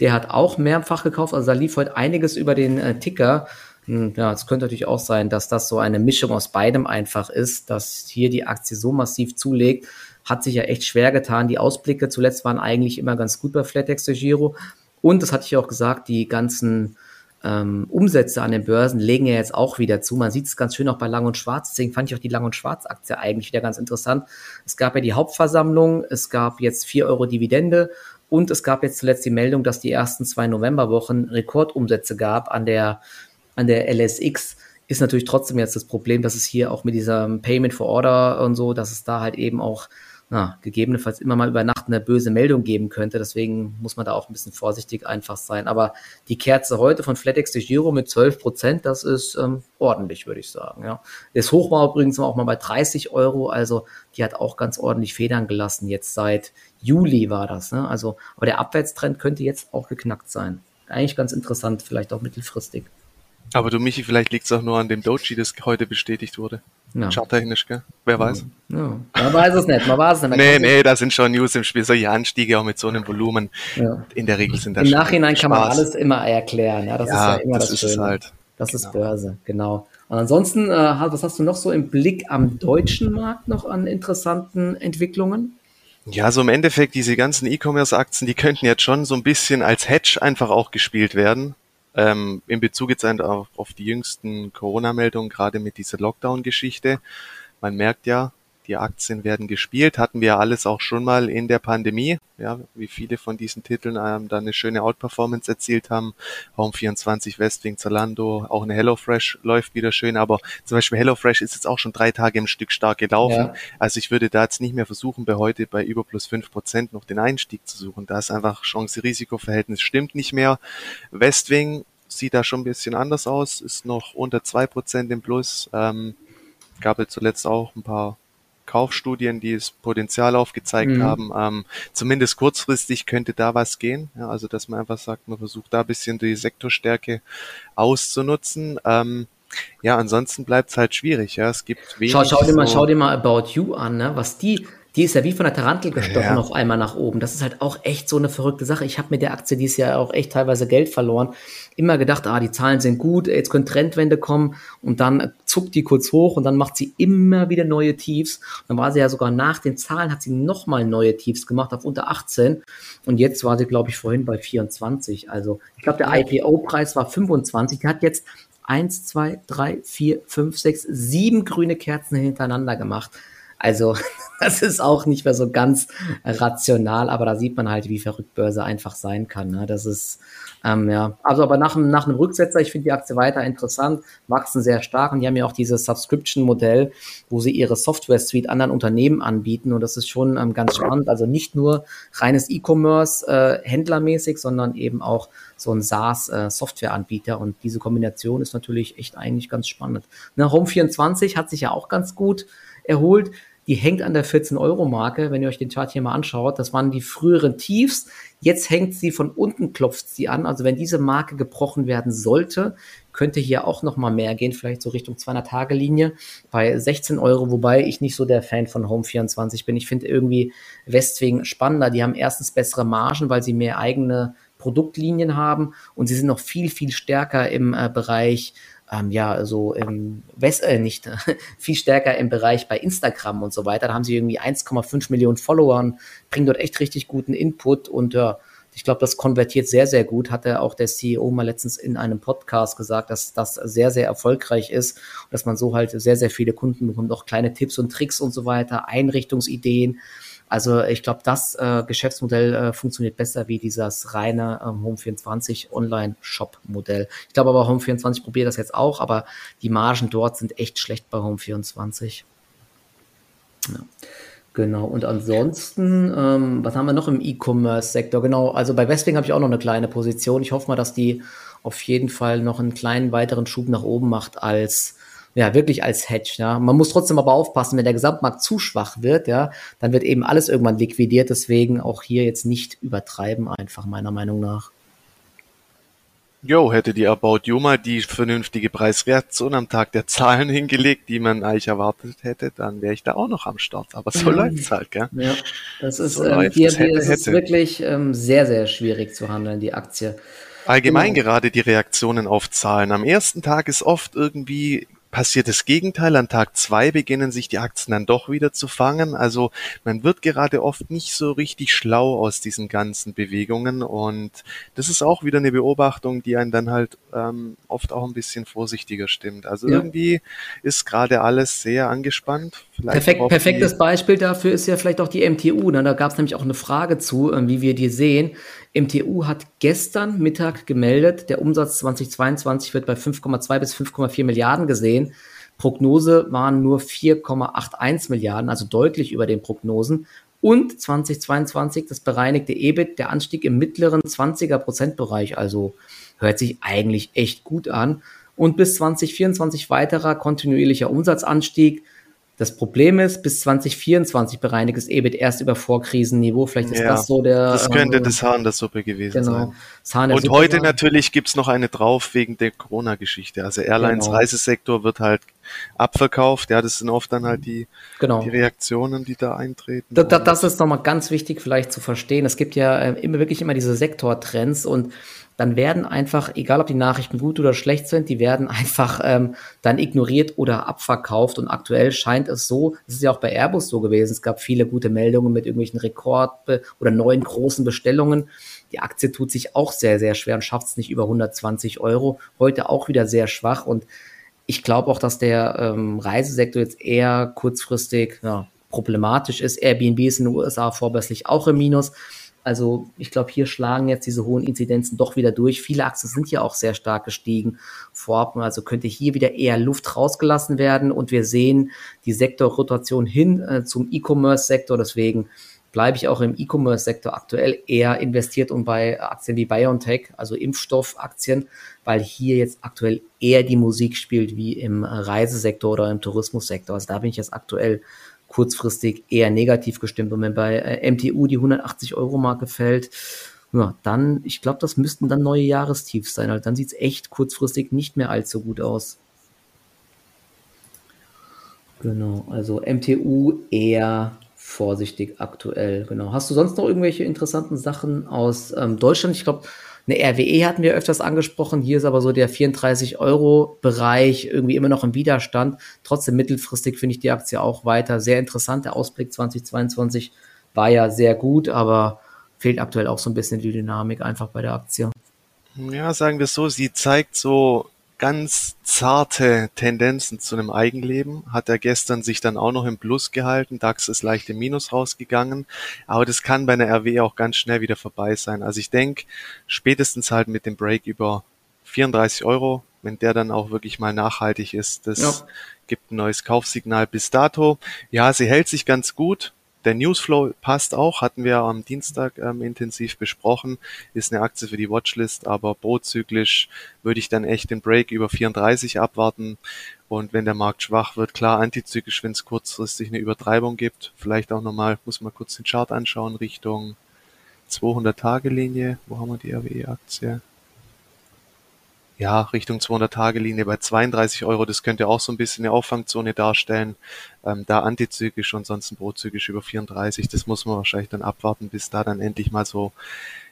der hat auch mehrfach gekauft. Also da lief heute einiges über den äh, Ticker. Hm, ja, es könnte natürlich auch sein, dass das so eine Mischung aus beidem einfach ist, dass hier die Aktie so massiv zulegt. Hat sich ja echt schwer getan. Die Ausblicke zuletzt waren eigentlich immer ganz gut bei Flatex de Giro. Und das hatte ich auch gesagt, die ganzen ähm, Umsätze an den Börsen legen ja jetzt auch wieder zu. Man sieht es ganz schön auch bei Lang und Schwarz. Deswegen fand ich auch die Lang und Schwarz Aktie eigentlich wieder ganz interessant. Es gab ja die Hauptversammlung, es gab jetzt vier Euro Dividende und es gab jetzt zuletzt die Meldung, dass die ersten zwei Novemberwochen Rekordumsätze gab an der, an der LSX. Ist natürlich trotzdem jetzt das Problem, dass es hier auch mit diesem Payment for Order und so, dass es da halt eben auch na, gegebenenfalls immer mal über Nacht eine böse Meldung geben könnte. Deswegen muss man da auch ein bisschen vorsichtig einfach sein. Aber die Kerze heute von FlatEx de Giro mit 12 Prozent, das ist ähm, ordentlich, würde ich sagen. Ja. Das Hoch war übrigens auch mal bei 30 Euro. Also die hat auch ganz ordentlich Federn gelassen. Jetzt seit Juli war das. Ne? Also, aber der Abwärtstrend könnte jetzt auch geknackt sein. Eigentlich ganz interessant, vielleicht auch mittelfristig. Aber du, Michi, vielleicht liegt es auch nur an dem Doji, das heute bestätigt wurde. Ja. Charttechnisch, gell? Wer weiß. Ja. Man weiß es nicht, man weiß es nicht. Man nee, nee, da sind schon News im Spiel. Solche Anstiege auch mit so einem Volumen. Ja. In der Regel sind das Im Nachhinein kann man alles immer erklären. Ja, das ja, ist ja immer das, das Schöne. Halt. Das genau. ist Börse, genau. Und ansonsten, äh, was hast du noch so im Blick am deutschen Markt noch an interessanten Entwicklungen? Ja, so im Endeffekt, diese ganzen E-Commerce-Aktien, die könnten jetzt schon so ein bisschen als Hedge einfach auch gespielt werden. Ähm, in Bezug jetzt auf, auf die jüngsten Corona-Meldungen, gerade mit dieser Lockdown-Geschichte. Man merkt ja, die Aktien werden gespielt, hatten wir alles auch schon mal in der Pandemie, ja, wie viele von diesen Titeln ähm, da eine schöne Outperformance erzielt haben. Home 24, Westwing, Zalando, auch eine HelloFresh läuft wieder schön, aber zum Beispiel HelloFresh ist jetzt auch schon drei Tage im Stück stark gelaufen. Ja. Also ich würde da jetzt nicht mehr versuchen, bei heute bei über plus fünf Prozent noch den Einstieg zu suchen. Da ist einfach Chance-Risiko-Verhältnis stimmt nicht mehr. Westwing sieht da schon ein bisschen anders aus, ist noch unter zwei Prozent im Plus. Ähm, gab es zuletzt auch ein paar Kaufstudien, die das Potenzial aufgezeigt mhm. haben. Ähm, zumindest kurzfristig könnte da was gehen. Ja, also dass man einfach sagt, man versucht da ein bisschen die Sektorstärke auszunutzen. Ähm, ja, ansonsten bleibt es halt schwierig. Ja, es gibt wenig. Schau, schau dir mal, schau dir mal About You an, ne? Was die die ist ja wie von der Tarantel gestochen ja. auf einmal nach oben. Das ist halt auch echt so eine verrückte Sache. Ich habe mit der Aktie dieses Jahr auch echt teilweise Geld verloren. Immer gedacht, ah, die Zahlen sind gut, jetzt können Trendwende kommen und dann zuckt die kurz hoch und dann macht sie immer wieder neue Tiefs. Dann war sie ja sogar nach den Zahlen, hat sie nochmal neue Tiefs gemacht auf unter 18 und jetzt war sie, glaube ich, vorhin bei 24. Also ich glaube, der IPO-Preis war 25. Die hat jetzt 1, 2, 3, 4, 5, 6, 7 grüne Kerzen hintereinander gemacht. Also das ist auch nicht mehr so ganz rational, aber da sieht man halt, wie verrückt Börse einfach sein kann. Ne? Das ist, ähm, ja, also aber nach, nach einem Rücksetzer, ich finde die Aktie weiter interessant, wachsen sehr stark und die haben ja auch dieses Subscription-Modell, wo sie ihre Software-Suite anderen Unternehmen anbieten und das ist schon ähm, ganz spannend. Also nicht nur reines E-Commerce äh, händlermäßig, sondern eben auch so ein SaaS-Software-Anbieter äh, und diese Kombination ist natürlich echt eigentlich ganz spannend. Ne, Home24 hat sich ja auch ganz gut erholt die hängt an der 14-Euro-Marke, wenn ihr euch den Chart hier mal anschaut. Das waren die früheren Tiefs. Jetzt hängt sie von unten, klopft sie an. Also wenn diese Marke gebrochen werden sollte, könnte hier auch noch mal mehr gehen, vielleicht so Richtung 200-Tage-Linie bei 16 Euro, wobei ich nicht so der Fan von Home24 bin. Ich finde irgendwie Westwing spannender. Die haben erstens bessere Margen, weil sie mehr eigene Produktlinien haben und sie sind noch viel, viel stärker im äh, Bereich ähm, ja, so im West, äh, nicht, viel stärker im Bereich bei Instagram und so weiter. Da haben sie irgendwie 1,5 Millionen Followern, bringen dort echt richtig guten Input und ja, ich glaube, das konvertiert sehr, sehr gut. Hat er auch der CEO mal letztens in einem Podcast gesagt, dass das sehr, sehr erfolgreich ist und dass man so halt sehr, sehr viele Kunden bekommt, auch kleine Tipps und Tricks und so weiter, Einrichtungsideen. Also ich glaube, das äh, Geschäftsmodell äh, funktioniert besser wie dieses reine ähm, Home24 Online-Shop-Modell. Ich glaube aber Home24 probiert das jetzt auch, aber die Margen dort sind echt schlecht bei Home24. Ja. Genau, und ansonsten, ähm, was haben wir noch im E-Commerce-Sektor? Genau, also bei Westwing habe ich auch noch eine kleine Position. Ich hoffe mal, dass die auf jeden Fall noch einen kleinen weiteren Schub nach oben macht als ja, wirklich als Hedge. Ja. Man muss trotzdem aber aufpassen, wenn der Gesamtmarkt zu schwach wird, ja, dann wird eben alles irgendwann liquidiert. Deswegen auch hier jetzt nicht übertreiben, einfach meiner Meinung nach. Jo, hätte die About You mal die vernünftige Preisreaktion am Tag der Zahlen hingelegt, die man eigentlich erwartet hätte, dann wäre ich da auch noch am Start. Aber so ja. läuft's halt, gell? Ja, das ist, so ähm, hier, hier ist es wirklich ähm, sehr, sehr schwierig zu handeln, die Aktie. Allgemein genau. gerade die Reaktionen auf Zahlen. Am ersten Tag ist oft irgendwie passiert das Gegenteil. An Tag zwei beginnen sich die Aktien dann doch wieder zu fangen. Also man wird gerade oft nicht so richtig schlau aus diesen ganzen Bewegungen und das ist auch wieder eine Beobachtung, die einen dann halt ähm, oft auch ein bisschen vorsichtiger stimmt. Also ja. irgendwie ist gerade alles sehr angespannt. Perfekt, perfektes Beispiel dafür ist ja vielleicht auch die MTU. Ne? Da gab es nämlich auch eine Frage zu, äh, wie wir die sehen. MTU hat gestern Mittag gemeldet, der Umsatz 2022 wird bei 5,2 bis 5,4 Milliarden gesehen. Prognose waren nur 4,81 Milliarden, also deutlich über den Prognosen. Und 2022 das bereinigte EBIT, der Anstieg im mittleren 20er Prozentbereich, also hört sich eigentlich echt gut an. Und bis 2024 weiterer kontinuierlicher Umsatzanstieg das Problem ist, bis 2024 bereinigt es EBIT erst über Vorkrisenniveau. Vielleicht ist ja, das so der. Das könnte ähm, das Hahn der Suppe gewesen genau, sein. Und Suppe heute war. natürlich gibt's noch eine drauf wegen der Corona-Geschichte. Also Airlines, genau. Reisesektor wird halt abverkauft. Ja, das sind oft dann halt die, genau. die Reaktionen, die da eintreten. Da, da, das ist nochmal ganz wichtig vielleicht zu verstehen. Es gibt ja äh, immer wirklich immer diese Sektortrends und dann werden einfach, egal ob die Nachrichten gut oder schlecht sind, die werden einfach ähm, dann ignoriert oder abverkauft. Und aktuell scheint es so, das ist ja auch bei Airbus so gewesen, es gab viele gute Meldungen mit irgendwelchen Rekord- oder neuen großen Bestellungen. Die Aktie tut sich auch sehr, sehr schwer und schafft es nicht über 120 Euro. Heute auch wieder sehr schwach. Und ich glaube auch, dass der ähm, Reisesektor jetzt eher kurzfristig ja, problematisch ist. Airbnb ist in den USA vorbörslich auch im Minus. Also ich glaube, hier schlagen jetzt diese hohen Inzidenzen doch wieder durch. Viele Aktien sind ja auch sehr stark gestiegen vorab. Also könnte hier wieder eher Luft rausgelassen werden. Und wir sehen die Sektorrotation hin äh, zum E-Commerce-Sektor. Deswegen bleibe ich auch im E-Commerce-Sektor aktuell eher investiert und bei Aktien wie BioNTech, also Impfstoffaktien, weil hier jetzt aktuell eher die Musik spielt wie im Reisesektor oder im Tourismussektor. Also da bin ich jetzt aktuell kurzfristig eher negativ gestimmt. Und wenn bei äh, MTU die 180 Euro Marke fällt, ja, dann, ich glaube, das müssten dann neue Jahrestiefs sein. Also dann sieht es echt kurzfristig nicht mehr allzu gut aus. Genau, also MTU eher vorsichtig aktuell. Genau. Hast du sonst noch irgendwelche interessanten Sachen aus ähm, Deutschland? Ich glaube, eine RWE hatten wir öfters angesprochen. Hier ist aber so der 34-Euro-Bereich irgendwie immer noch im Widerstand. Trotzdem mittelfristig finde ich die Aktie auch weiter sehr interessant. Der Ausblick 2022 war ja sehr gut, aber fehlt aktuell auch so ein bisschen die Dynamik einfach bei der Aktie. Ja, sagen wir so, sie zeigt so ganz zarte Tendenzen zu einem Eigenleben. Hat er gestern sich dann auch noch im Plus gehalten. DAX ist leicht im Minus rausgegangen. Aber das kann bei einer RW auch ganz schnell wieder vorbei sein. Also ich denke, spätestens halt mit dem Break über 34 Euro, wenn der dann auch wirklich mal nachhaltig ist, das ja. gibt ein neues Kaufsignal bis dato. Ja, sie hält sich ganz gut. Der Newsflow passt auch, hatten wir am Dienstag ähm, intensiv besprochen, ist eine Aktie für die Watchlist, aber prozyklisch würde ich dann echt den Break über 34 abwarten. Und wenn der Markt schwach wird, klar, antizyklisch, wenn es kurzfristig eine Übertreibung gibt, vielleicht auch nochmal, muss man kurz den Chart anschauen, Richtung 200-Tage-Linie. Wo haben wir die RWE-Aktie? Ja, Richtung 200-Tage-Linie bei 32 Euro. Das könnte auch so ein bisschen eine Auffangzone darstellen. Ähm, da antizyklisch, ansonsten prozyklisch über 34. Das muss man wahrscheinlich dann abwarten, bis da dann endlich mal so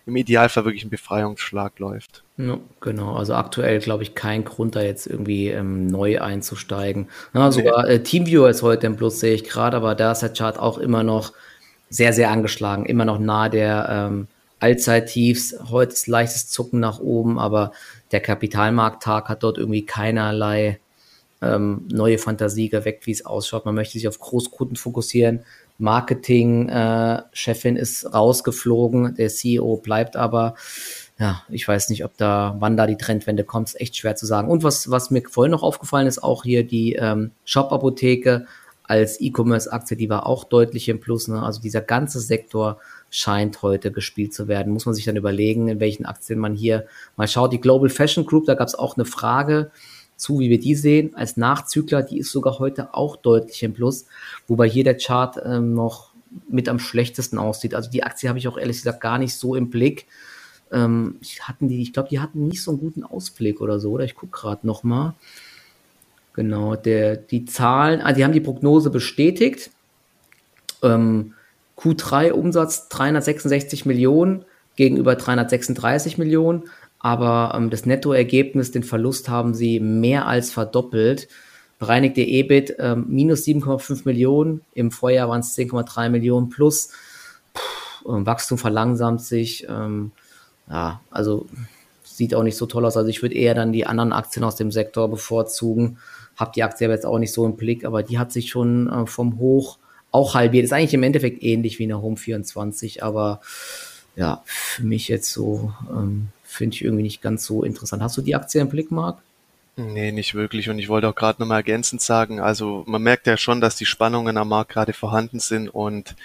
im Idealfall wirklich ein Befreiungsschlag läuft. Ja, genau, also aktuell glaube ich kein Grund, da jetzt irgendwie ähm, neu einzusteigen. Ja, sogar nee. äh, Teamviewer ist heute im Plus, sehe ich gerade, aber da ist der Chart auch immer noch sehr, sehr angeschlagen, immer noch nahe der ähm, Allzeittiefs. Heute ist leichtes Zucken nach oben, aber der Kapitalmarkttag hat dort irgendwie keinerlei ähm, neue Fantasie geweckt, wie es ausschaut. Man möchte sich auf Großkunden fokussieren. Marketing-Chefin äh, ist rausgeflogen, der CEO bleibt aber. Ja, ich weiß nicht, ob da, wann da die Trendwende kommt, ist echt schwer zu sagen. Und was, was mir vorhin noch aufgefallen ist, auch hier die ähm, Shop-Apotheke als E-Commerce-Aktie, die war auch deutlich im Plus. Ne? Also dieser ganze Sektor scheint heute gespielt zu werden. Muss man sich dann überlegen, in welchen Aktien man hier mal schaut. Die Global Fashion Group, da gab es auch eine Frage zu, wie wir die sehen. Als Nachzügler, die ist sogar heute auch deutlich im Plus, wobei hier der Chart ähm, noch mit am schlechtesten aussieht. Also die Aktie habe ich auch ehrlich gesagt gar nicht so im Blick. ähm, hatten die, ich glaube, die hatten nicht so einen guten Ausblick oder so, oder ich gucke gerade noch mal. Genau, der, die Zahlen, also die haben die Prognose bestätigt. Ähm, Q3-Umsatz 366 Millionen gegenüber 336 Millionen, aber ähm, das Nettoergebnis, den Verlust haben sie mehr als verdoppelt. Bereinigte EBIT ähm, minus 7,5 Millionen, im Vorjahr waren es 10,3 Millionen plus. Puh, ähm, Wachstum verlangsamt sich. Ähm, ja, also sieht auch nicht so toll aus. Also ich würde eher dann die anderen Aktien aus dem Sektor bevorzugen. Hab die Aktie aber jetzt auch nicht so im Blick, aber die hat sich schon äh, vom Hoch auch halbiert. Ist eigentlich im Endeffekt ähnlich wie eine Home 24, aber ja, für mich jetzt so ähm, finde ich irgendwie nicht ganz so interessant. Hast du die Aktie im Blick, Marc? Nee, nicht wirklich. Und ich wollte auch gerade nochmal ergänzend sagen, also man merkt ja schon, dass die Spannungen am Markt gerade vorhanden sind und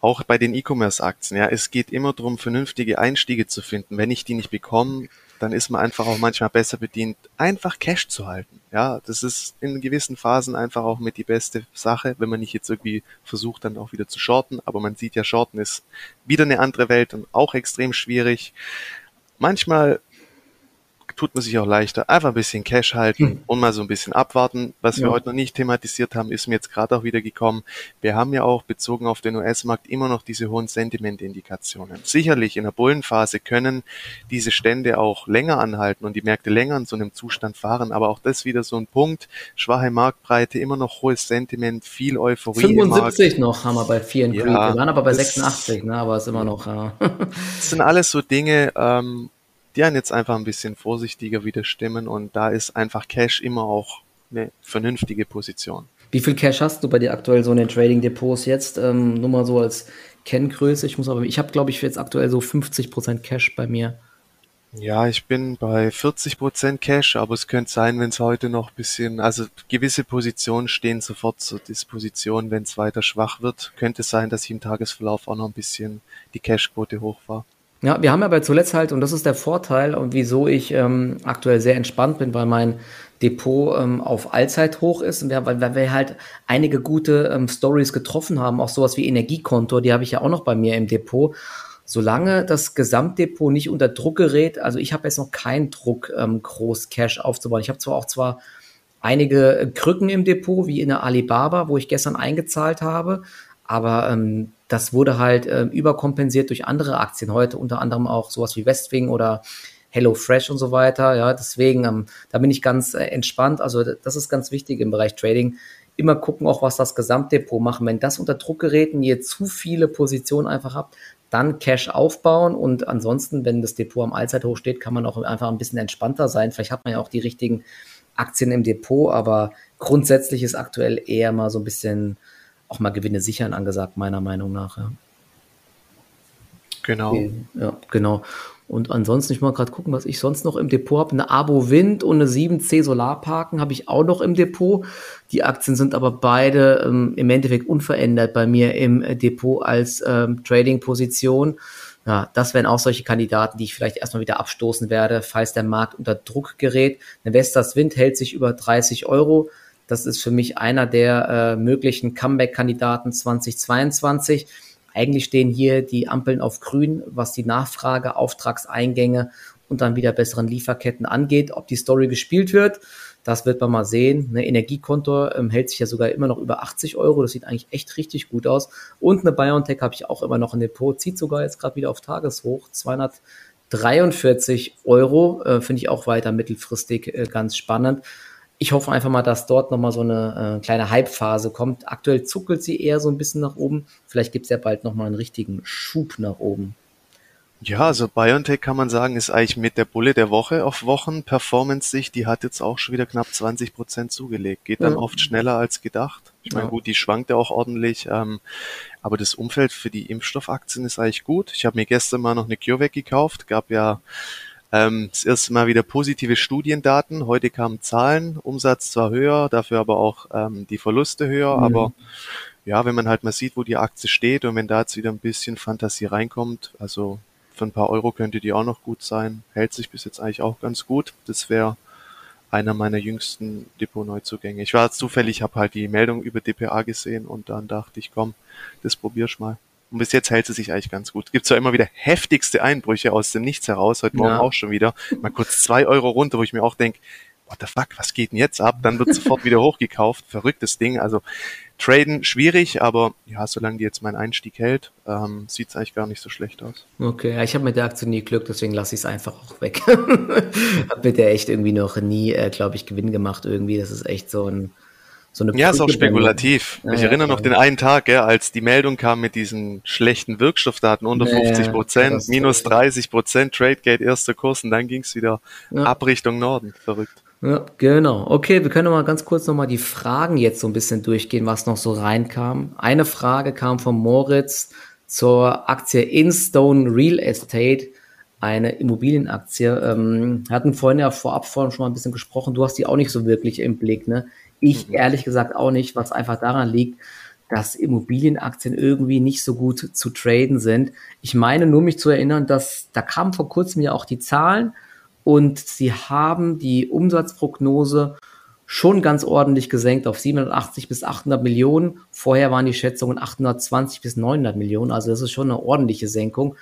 auch bei den E-Commerce-Aktien, ja, es geht immer darum, vernünftige Einstiege zu finden. Wenn ich die nicht bekomme, dann ist man einfach auch manchmal besser bedient, einfach Cash zu halten. Ja, das ist in gewissen Phasen einfach auch mit die beste Sache, wenn man nicht jetzt irgendwie versucht, dann auch wieder zu shorten. Aber man sieht ja, shorten ist wieder eine andere Welt und auch extrem schwierig. Manchmal tut man sich auch leichter. Einfach ein bisschen Cash halten hm. und mal so ein bisschen abwarten. Was ja. wir heute noch nicht thematisiert haben, ist mir jetzt gerade auch wieder gekommen. Wir haben ja auch bezogen auf den US-Markt immer noch diese hohen Sentimentindikationen. Sicherlich in der Bullenphase können diese Stände auch länger anhalten und die Märkte länger in so einem Zustand fahren. Aber auch das wieder so ein Punkt. Schwache Marktbreite, immer noch hohes Sentiment, viel Euphorie. 75 noch haben wir bei vielen ja, Wir waren aber bei 86, ne? aber es ist immer noch. Ja. das sind alles so Dinge, ähm, die einen jetzt einfach ein bisschen vorsichtiger wieder stimmen und da ist einfach Cash immer auch eine vernünftige Position. Wie viel Cash hast du bei dir aktuell so in den Trading Depots jetzt? Ähm, nur mal so als Kenngröße. Ich muss aber, ich habe glaube ich jetzt aktuell so 50% Cash bei mir. Ja, ich bin bei 40% Cash, aber es könnte sein, wenn es heute noch ein bisschen, also gewisse Positionen stehen sofort zur Disposition, wenn es weiter schwach wird. Könnte es sein, dass ich im Tagesverlauf auch noch ein bisschen die Cashquote hoch war. Ja, wir haben aber zuletzt halt, und das ist der Vorteil und wieso ich ähm, aktuell sehr entspannt bin, weil mein Depot ähm, auf Allzeithoch ist, und wir, weil, weil wir halt einige gute ähm, Stories getroffen haben, auch sowas wie Energiekonto, die habe ich ja auch noch bei mir im Depot. Solange das Gesamtdepot nicht unter Druck gerät, also ich habe jetzt noch keinen Druck, ähm, groß Cash aufzubauen. Ich habe zwar auch zwar einige Krücken im Depot, wie in der Alibaba, wo ich gestern eingezahlt habe, aber ähm, das wurde halt äh, überkompensiert durch andere Aktien heute, unter anderem auch sowas wie Westwing oder Hello Fresh und so weiter. Ja, deswegen, ähm, da bin ich ganz äh, entspannt. Also das ist ganz wichtig im Bereich Trading. Immer gucken auch, was das Gesamtdepot machen. Wenn das unter Druck gerät und ihr zu viele Positionen einfach habt, dann Cash aufbauen und ansonsten, wenn das Depot am Allzeithoch steht, kann man auch einfach ein bisschen entspannter sein. Vielleicht hat man ja auch die richtigen Aktien im Depot, aber grundsätzlich ist aktuell eher mal so ein bisschen auch mal Gewinne sichern angesagt, meiner Meinung nach. Ja. Genau. Okay. Ja, genau. Und ansonsten, ich mal gerade gucken, was ich sonst noch im Depot habe. Eine Abo Wind und eine 7C Solarparken habe ich auch noch im Depot. Die Aktien sind aber beide ähm, im Endeffekt unverändert bei mir im äh, Depot als ähm, Trading-Position. Ja, das wären auch solche Kandidaten, die ich vielleicht erstmal wieder abstoßen werde, falls der Markt unter Druck gerät. Eine Vestas Wind hält sich über 30 Euro. Das ist für mich einer der äh, möglichen Comeback-Kandidaten 2022. Eigentlich stehen hier die Ampeln auf grün, was die Nachfrage, Auftragseingänge und dann wieder besseren Lieferketten angeht. Ob die Story gespielt wird, das wird man mal sehen. Eine Energiekonto ähm, hält sich ja sogar immer noch über 80 Euro. Das sieht eigentlich echt richtig gut aus. Und eine BioNTech habe ich auch immer noch in Depot. Zieht sogar jetzt gerade wieder auf Tageshoch. 243 Euro. Äh, Finde ich auch weiter mittelfristig äh, ganz spannend ich hoffe einfach mal, dass dort nochmal so eine äh, kleine Hype-Phase kommt. Aktuell zuckelt sie eher so ein bisschen nach oben. Vielleicht gibt es ja bald nochmal einen richtigen Schub nach oben. Ja, also BioNTech kann man sagen, ist eigentlich mit der Bulle der Woche auf Wochen Performance-Sicht. Die hat jetzt auch schon wieder knapp 20 Prozent zugelegt. Geht dann ja. oft schneller als gedacht. Ich meine, ja. gut, die schwankt ja auch ordentlich. Ähm, aber das Umfeld für die Impfstoffaktien ist eigentlich gut. Ich habe mir gestern mal noch eine CureVac gekauft. Gab ja ähm, das erste Mal wieder positive Studiendaten. Heute kamen Zahlen, Umsatz zwar höher, dafür aber auch ähm, die Verluste höher. Mhm. Aber ja, wenn man halt mal sieht, wo die Aktie steht und wenn da jetzt wieder ein bisschen Fantasie reinkommt, also für ein paar Euro könnte die auch noch gut sein. Hält sich bis jetzt eigentlich auch ganz gut. Das wäre einer meiner jüngsten Depot-Neuzugänge. Ich war zufällig, habe halt die Meldung über DPA gesehen und dann dachte ich, komm, das probier's mal. Und bis jetzt hält sie sich eigentlich ganz gut. Es gibt zwar immer wieder heftigste Einbrüche aus dem Nichts heraus, heute Morgen ja. auch schon wieder, mal kurz zwei Euro runter, wo ich mir auch denke, what the fuck, was geht denn jetzt ab? Dann wird sofort wieder hochgekauft, verrücktes Ding, also Traden schwierig, aber ja, solange die jetzt meinen Einstieg hält, ähm, sieht es eigentlich gar nicht so schlecht aus. Okay, ja, ich habe mit der Aktie nie Glück, deswegen lasse ich es einfach auch weg. habe mit der echt irgendwie noch nie, äh, glaube ich, Gewinn gemacht irgendwie. Das ist echt so ein so eine Ja, ist auch spekulativ. Ja, ich ja, erinnere noch den einen Tag, ja, als die Meldung kam mit diesen schlechten Wirkstoffdaten unter 50 Prozent, minus 30 Prozent, Tradegate erster Kurs und dann ging es wieder ab Richtung Norden. Verrückt. Ja, genau. Okay, wir können mal ganz kurz noch mal die Fragen jetzt so ein bisschen durchgehen, was noch so reinkam. Eine Frage kam von Moritz zur Aktie Instone Real Estate, eine Immobilienaktie. Ähm, hatten vorhin ja vorab vorhin schon mal ein bisschen gesprochen. Du hast die auch nicht so wirklich im Blick, ne? Ich mhm. ehrlich gesagt auch nicht, was einfach daran liegt, dass Immobilienaktien irgendwie nicht so gut zu traden sind. Ich meine nur mich zu erinnern, dass da kamen vor kurzem ja auch die Zahlen und sie haben die Umsatzprognose schon ganz ordentlich gesenkt auf 780 bis 800 Millionen. Vorher waren die Schätzungen 820 bis 900 Millionen, also das ist schon eine ordentliche Senkung.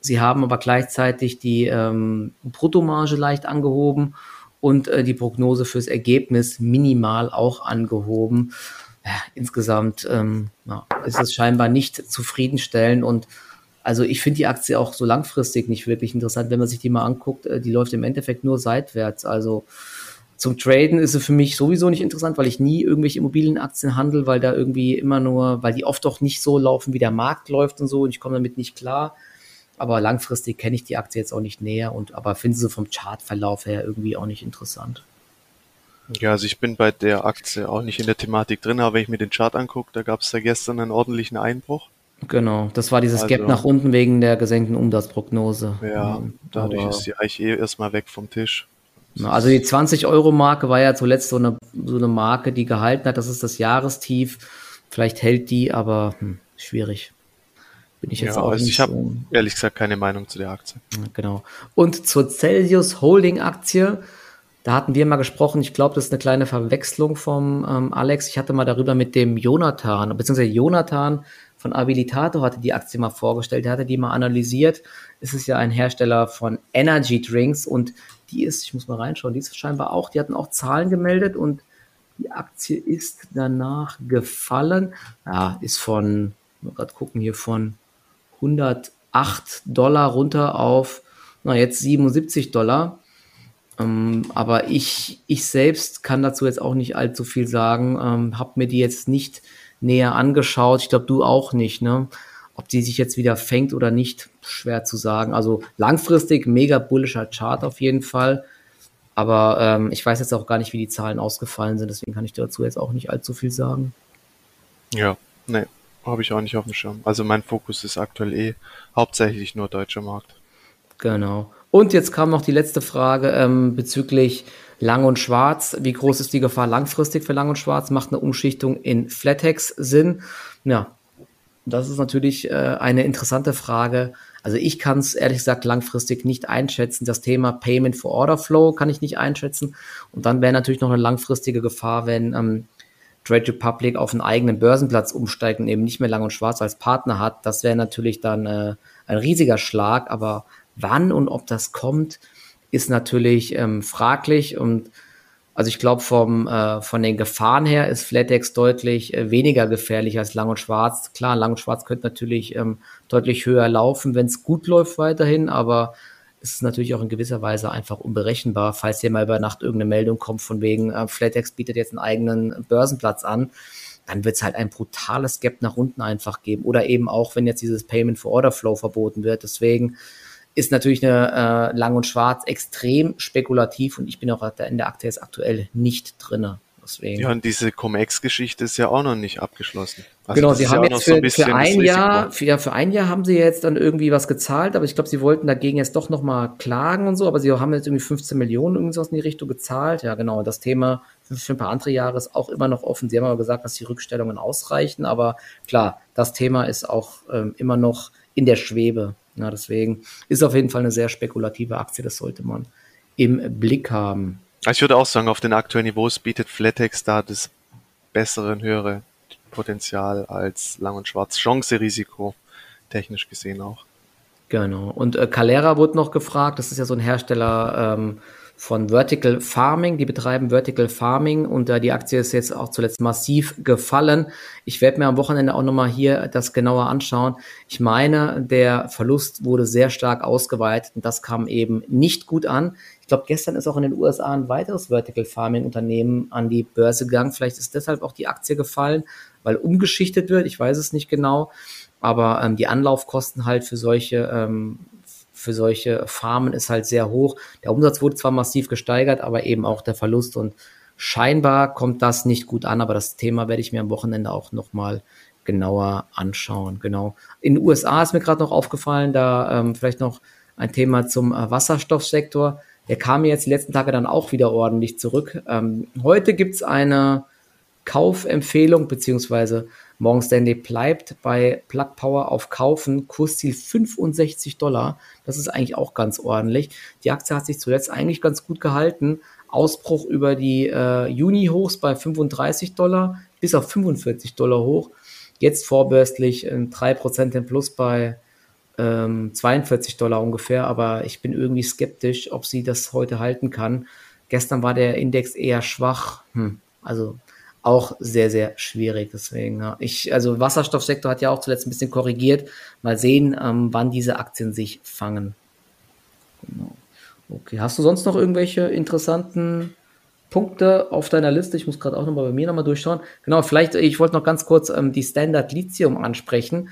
Sie haben aber gleichzeitig die ähm, Bruttomarge leicht angehoben und äh, die Prognose fürs Ergebnis minimal auch angehoben. Ja, insgesamt ähm, ja, ist es scheinbar nicht zufriedenstellend und also ich finde die Aktie auch so langfristig nicht wirklich interessant, wenn man sich die mal anguckt. Äh, die läuft im Endeffekt nur seitwärts. Also zum Traden ist sie für mich sowieso nicht interessant, weil ich nie irgendwelche Immobilienaktien handle, weil da irgendwie immer nur, weil die oft auch nicht so laufen, wie der Markt läuft und so und ich komme damit nicht klar. Aber langfristig kenne ich die Aktie jetzt auch nicht näher und aber finde sie vom Chartverlauf her irgendwie auch nicht interessant. Ja, also ich bin bei der Aktie auch nicht in der Thematik drin, aber wenn ich mir den Chart angucke, da gab es da gestern einen ordentlichen Einbruch. Genau, das war dieses also, Gap nach unten wegen der gesenkten Umsatzprognose. Ja, dadurch Aber, ist sie eigentlich eh erstmal weg vom Tisch. Also die 20-Euro-Marke war ja zuletzt so eine, so eine Marke, die gehalten hat. Das ist das Jahrestief. Vielleicht hält die, aber hm, schwierig. Bin ich jetzt ja, auch also nicht. Ich habe ehrlich gesagt keine Meinung zu der Aktie. Genau. Und zur Celsius Holding Aktie. Da hatten wir mal gesprochen. Ich glaube, das ist eine kleine Verwechslung vom ähm, Alex. Ich hatte mal darüber mit dem Jonathan, beziehungsweise Jonathan von Abilitato hatte die Aktie mal vorgestellt, der hatte die mal analysiert. Es ist ja ein Hersteller von Energy Drinks und die ist, ich muss mal reinschauen, die ist scheinbar auch, die hatten auch Zahlen gemeldet und die Aktie ist danach gefallen. Ja, ist von, mal gerade gucken hier, von 108 Dollar runter auf, na jetzt 77 Dollar. Ähm, aber ich, ich selbst kann dazu jetzt auch nicht allzu viel sagen, ähm, habe mir die jetzt nicht näher angeschaut. Ich glaube, du auch nicht, ne? Ob die sich jetzt wieder fängt oder nicht, schwer zu sagen. Also langfristig mega bullischer Chart auf jeden Fall. Aber ähm, ich weiß jetzt auch gar nicht, wie die Zahlen ausgefallen sind, deswegen kann ich dazu jetzt auch nicht allzu viel sagen. Ja, nee, habe ich auch nicht auf dem Schirm. Also mein Fokus ist aktuell eh hauptsächlich nur deutscher Markt. Genau. Und jetzt kam noch die letzte Frage ähm, bezüglich Lang und Schwarz. Wie groß ist die Gefahr langfristig für Lang und Schwarz? Macht eine Umschichtung in Flatex Sinn? Ja, das ist natürlich äh, eine interessante Frage. Also ich kann es ehrlich gesagt langfristig nicht einschätzen. Das Thema Payment for Order Flow kann ich nicht einschätzen. Und dann wäre natürlich noch eine langfristige Gefahr, wenn ähm, Trade Republic auf einen eigenen Börsenplatz umsteigt und eben nicht mehr Lang und Schwarz als Partner hat. Das wäre natürlich dann äh, ein riesiger Schlag. Aber wann und ob das kommt, ist natürlich ähm, fraglich und also ich glaube, vom äh, von den Gefahren her ist Flatex deutlich äh, weniger gefährlich als Lang und Schwarz. Klar, Lang und Schwarz könnte natürlich ähm, deutlich höher laufen, wenn es gut läuft weiterhin, aber es ist natürlich auch in gewisser Weise einfach unberechenbar, falls hier mal über Nacht irgendeine Meldung kommt von wegen äh, Flatex bietet jetzt einen eigenen Börsenplatz an, dann wird es halt ein brutales Gap nach unten einfach geben. Oder eben auch, wenn jetzt dieses Payment for Order Flow verboten wird. Deswegen ist natürlich eine äh, Lang und Schwarz extrem spekulativ und ich bin auch in der Aktie jetzt aktuell nicht drinne. Deswegen. Ja, und diese Cum-Ex-Geschichte ist ja auch noch nicht abgeschlossen. Also genau, sie haben ja jetzt für, so ein für ein Jahr, für, ja, für ein Jahr haben sie jetzt dann irgendwie was gezahlt, aber ich glaube, sie wollten dagegen jetzt doch nochmal klagen und so, aber sie haben jetzt irgendwie 15 Millionen irgendwas in die Richtung gezahlt. Ja, genau. Das Thema für ein paar andere Jahre ist auch immer noch offen. Sie haben aber gesagt, dass die Rückstellungen ausreichen, aber klar, das Thema ist auch ähm, immer noch in der Schwebe. Ja, deswegen ist auf jeden Fall eine sehr spekulative Aktie, das sollte man im Blick haben. Ich würde auch sagen, auf den aktuellen Niveaus bietet Flatex da das bessere und höhere Potenzial als Lang und Schwarz. Chance, Risiko technisch gesehen auch. Genau. Und äh, Calera wurde noch gefragt, das ist ja so ein Hersteller ähm, von Vertical Farming. Die betreiben Vertical Farming und äh, die Aktie ist jetzt auch zuletzt massiv gefallen. Ich werde mir am Wochenende auch nochmal hier das genauer anschauen. Ich meine, der Verlust wurde sehr stark ausgeweitet und das kam eben nicht gut an. Ich glaube, gestern ist auch in den USA ein weiteres Vertical Farming Unternehmen an die Börse gegangen. Vielleicht ist deshalb auch die Aktie gefallen, weil umgeschichtet wird. Ich weiß es nicht genau. Aber ähm, die Anlaufkosten halt für solche ähm, für solche Farmen ist halt sehr hoch. Der Umsatz wurde zwar massiv gesteigert, aber eben auch der Verlust und scheinbar kommt das nicht gut an, aber das Thema werde ich mir am Wochenende auch nochmal genauer anschauen. Genau. In den USA ist mir gerade noch aufgefallen, da ähm, vielleicht noch ein Thema zum äh, Wasserstoffsektor. Der kam mir jetzt die letzten Tage dann auch wieder ordentlich zurück. Ähm, heute gibt's eine Kaufempfehlung beziehungsweise Morgan Stanley bleibt bei Plug Power auf Kaufen, Kursziel 65 Dollar. Das ist eigentlich auch ganz ordentlich. Die Aktie hat sich zuletzt eigentlich ganz gut gehalten. Ausbruch über die äh, Juni-Hochs bei 35 Dollar bis auf 45 Dollar hoch. Jetzt vorbörslich ein 3% im Plus bei ähm, 42 Dollar ungefähr, aber ich bin irgendwie skeptisch, ob sie das heute halten kann. Gestern war der Index eher schwach. Hm, also auch sehr, sehr schwierig. Deswegen, ja. ich, also Wasserstoffsektor hat ja auch zuletzt ein bisschen korrigiert. Mal sehen, ähm, wann diese Aktien sich fangen. Genau. Okay, hast du sonst noch irgendwelche interessanten Punkte auf deiner Liste? Ich muss gerade auch nochmal bei mir nochmal durchschauen. Genau, vielleicht, ich wollte noch ganz kurz ähm, die Standard Lithium ansprechen.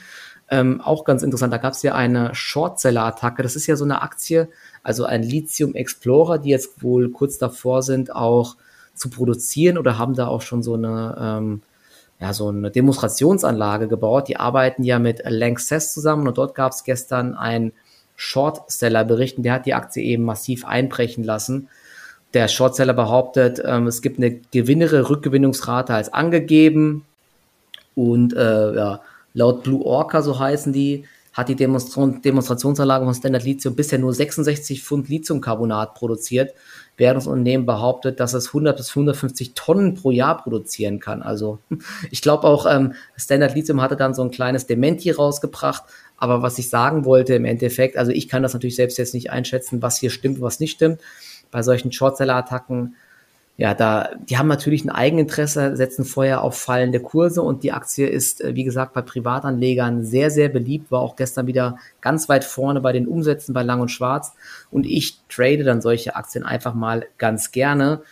Ähm, auch ganz interessant, da gab es ja eine Shortseller-Attacke. Das ist ja so eine Aktie, also ein Lithium Explorer, die jetzt wohl kurz davor sind, auch zu produzieren oder haben da auch schon so eine, ähm, ja, so eine Demonstrationsanlage gebaut. Die arbeiten ja mit Lanxess zusammen und dort gab es gestern einen Shortseller-Bericht und der hat die Aktie eben massiv einbrechen lassen. Der Shortseller behauptet, ähm, es gibt eine gewinnere Rückgewinnungsrate als angegeben und äh, ja, laut Blue Orca, so heißen die, hat die Demonstration, Demonstrationsanlage von Standard Lithium bisher nur 66 Pfund Lithiumcarbonat produziert während das Unternehmen behauptet, dass es 100 bis 150 Tonnen pro Jahr produzieren kann. Also ich glaube auch, ähm, Standard Lithium hatte dann so ein kleines Dementi rausgebracht. Aber was ich sagen wollte im Endeffekt, also ich kann das natürlich selbst jetzt nicht einschätzen, was hier stimmt, was nicht stimmt. Bei solchen Shortseller-Attacken ja, da, die haben natürlich ein Eigeninteresse, setzen vorher auf fallende Kurse und die Aktie ist, äh, wie gesagt, bei Privatanlegern sehr, sehr beliebt, war auch gestern wieder ganz weit vorne bei den Umsätzen bei Lang und Schwarz. Und ich trade dann solche Aktien einfach mal ganz gerne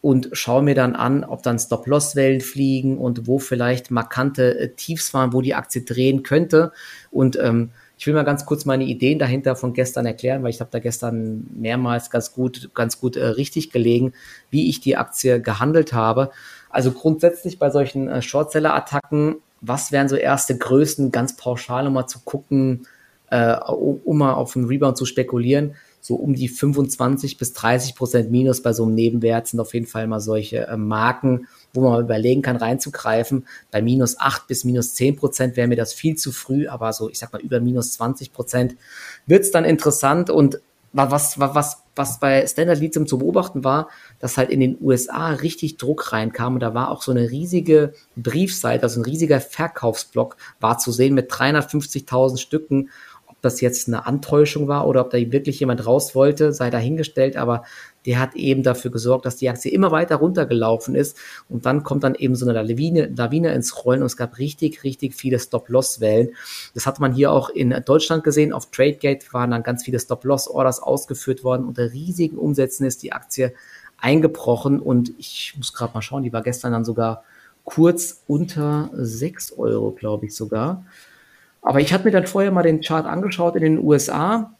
und schaue mir dann an, ob dann Stop-Loss-Wellen fliegen und wo vielleicht markante äh, Tiefs waren, wo die Aktie drehen könnte. Und ähm, ich will mal ganz kurz meine Ideen dahinter von gestern erklären, weil ich habe da gestern mehrmals ganz gut, ganz gut äh, richtig gelegen, wie ich die Aktie gehandelt habe. Also grundsätzlich bei solchen äh, Shortseller-Attacken, was wären so erste Größen, ganz pauschal um mal zu gucken, äh, um mal auf einen Rebound zu spekulieren so um die 25 bis 30 Prozent Minus bei so einem Nebenwert sind auf jeden Fall mal solche äh, Marken, wo man überlegen kann, reinzugreifen. Bei minus 8 bis minus 10 Prozent wäre mir das viel zu früh, aber so, ich sag mal, über minus 20 Prozent wird es dann interessant und was, was, was bei Standard Lithium zu beobachten war, dass halt in den USA richtig Druck reinkam und da war auch so eine riesige Briefseite, also ein riesiger Verkaufsblock war zu sehen mit 350.000 Stücken das jetzt eine Antäuschung war oder ob da wirklich jemand raus wollte, sei dahingestellt, aber der hat eben dafür gesorgt, dass die Aktie immer weiter runtergelaufen ist und dann kommt dann eben so eine Lawine, Lawine ins Rollen und es gab richtig, richtig viele Stop-Loss-Wellen. Das hat man hier auch in Deutschland gesehen. Auf TradeGate waren dann ganz viele Stop-Loss-Orders ausgeführt worden. Unter riesigen Umsätzen ist die Aktie eingebrochen und ich muss gerade mal schauen, die war gestern dann sogar kurz unter 6 Euro, glaube ich sogar. Aber ich hatte mir dann vorher mal den Chart angeschaut in den USA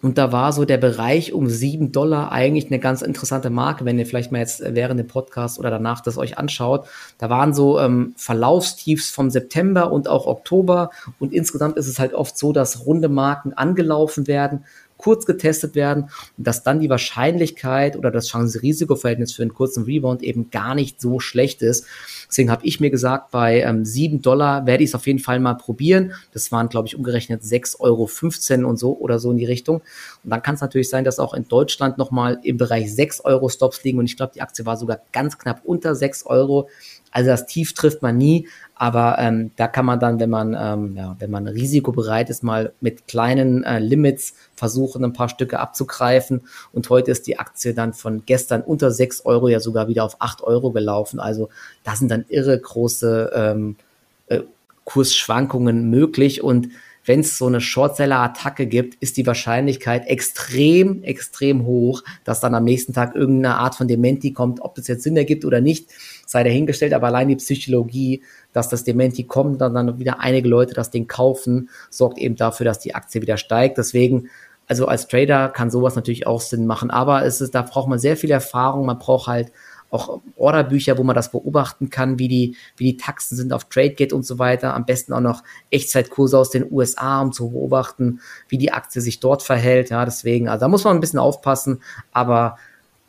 und da war so der Bereich um sieben Dollar eigentlich eine ganz interessante Marke, wenn ihr vielleicht mal jetzt während dem Podcast oder danach das euch anschaut. Da waren so ähm, Verlaufstiefs vom September und auch Oktober und insgesamt ist es halt oft so, dass runde Marken angelaufen werden, kurz getestet werden dass dann die Wahrscheinlichkeit oder das Chance-Risiko-Verhältnis für einen kurzen Rebound eben gar nicht so schlecht ist. Deswegen habe ich mir gesagt, bei ähm, 7 Dollar werde ich es auf jeden Fall mal probieren. Das waren, glaube ich, umgerechnet 6,15 Euro und so oder so in die Richtung. Und dann kann es natürlich sein, dass auch in Deutschland nochmal im Bereich 6 Euro Stops liegen. Und ich glaube, die Aktie war sogar ganz knapp unter 6 Euro. Also das Tief trifft man nie, aber ähm, da kann man dann, wenn man, ähm, ja, wenn man risikobereit ist, mal mit kleinen äh, Limits versuchen, ein paar Stücke abzugreifen. Und heute ist die Aktie dann von gestern unter 6 Euro ja sogar wieder auf 8 Euro gelaufen. Also da sind dann irre große ähm, äh, Kursschwankungen möglich. Und wenn es so eine Shortseller-Attacke gibt, ist die Wahrscheinlichkeit extrem, extrem hoch, dass dann am nächsten Tag irgendeine Art von Dementi kommt. Ob das jetzt Sinn ergibt oder nicht, sei dahingestellt. Aber allein die Psychologie, dass das Dementi kommt, dann, dann wieder einige Leute das Ding kaufen, sorgt eben dafür, dass die Aktie wieder steigt. Deswegen also als Trader kann sowas natürlich auch Sinn machen, aber es ist, da braucht man sehr viel Erfahrung, man braucht halt auch Orderbücher, wo man das beobachten kann, wie die, wie die Taxen sind auf TradeGate und so weiter. Am besten auch noch Echtzeitkurse aus den USA, um zu beobachten, wie die Aktie sich dort verhält. Ja, deswegen, also da muss man ein bisschen aufpassen, aber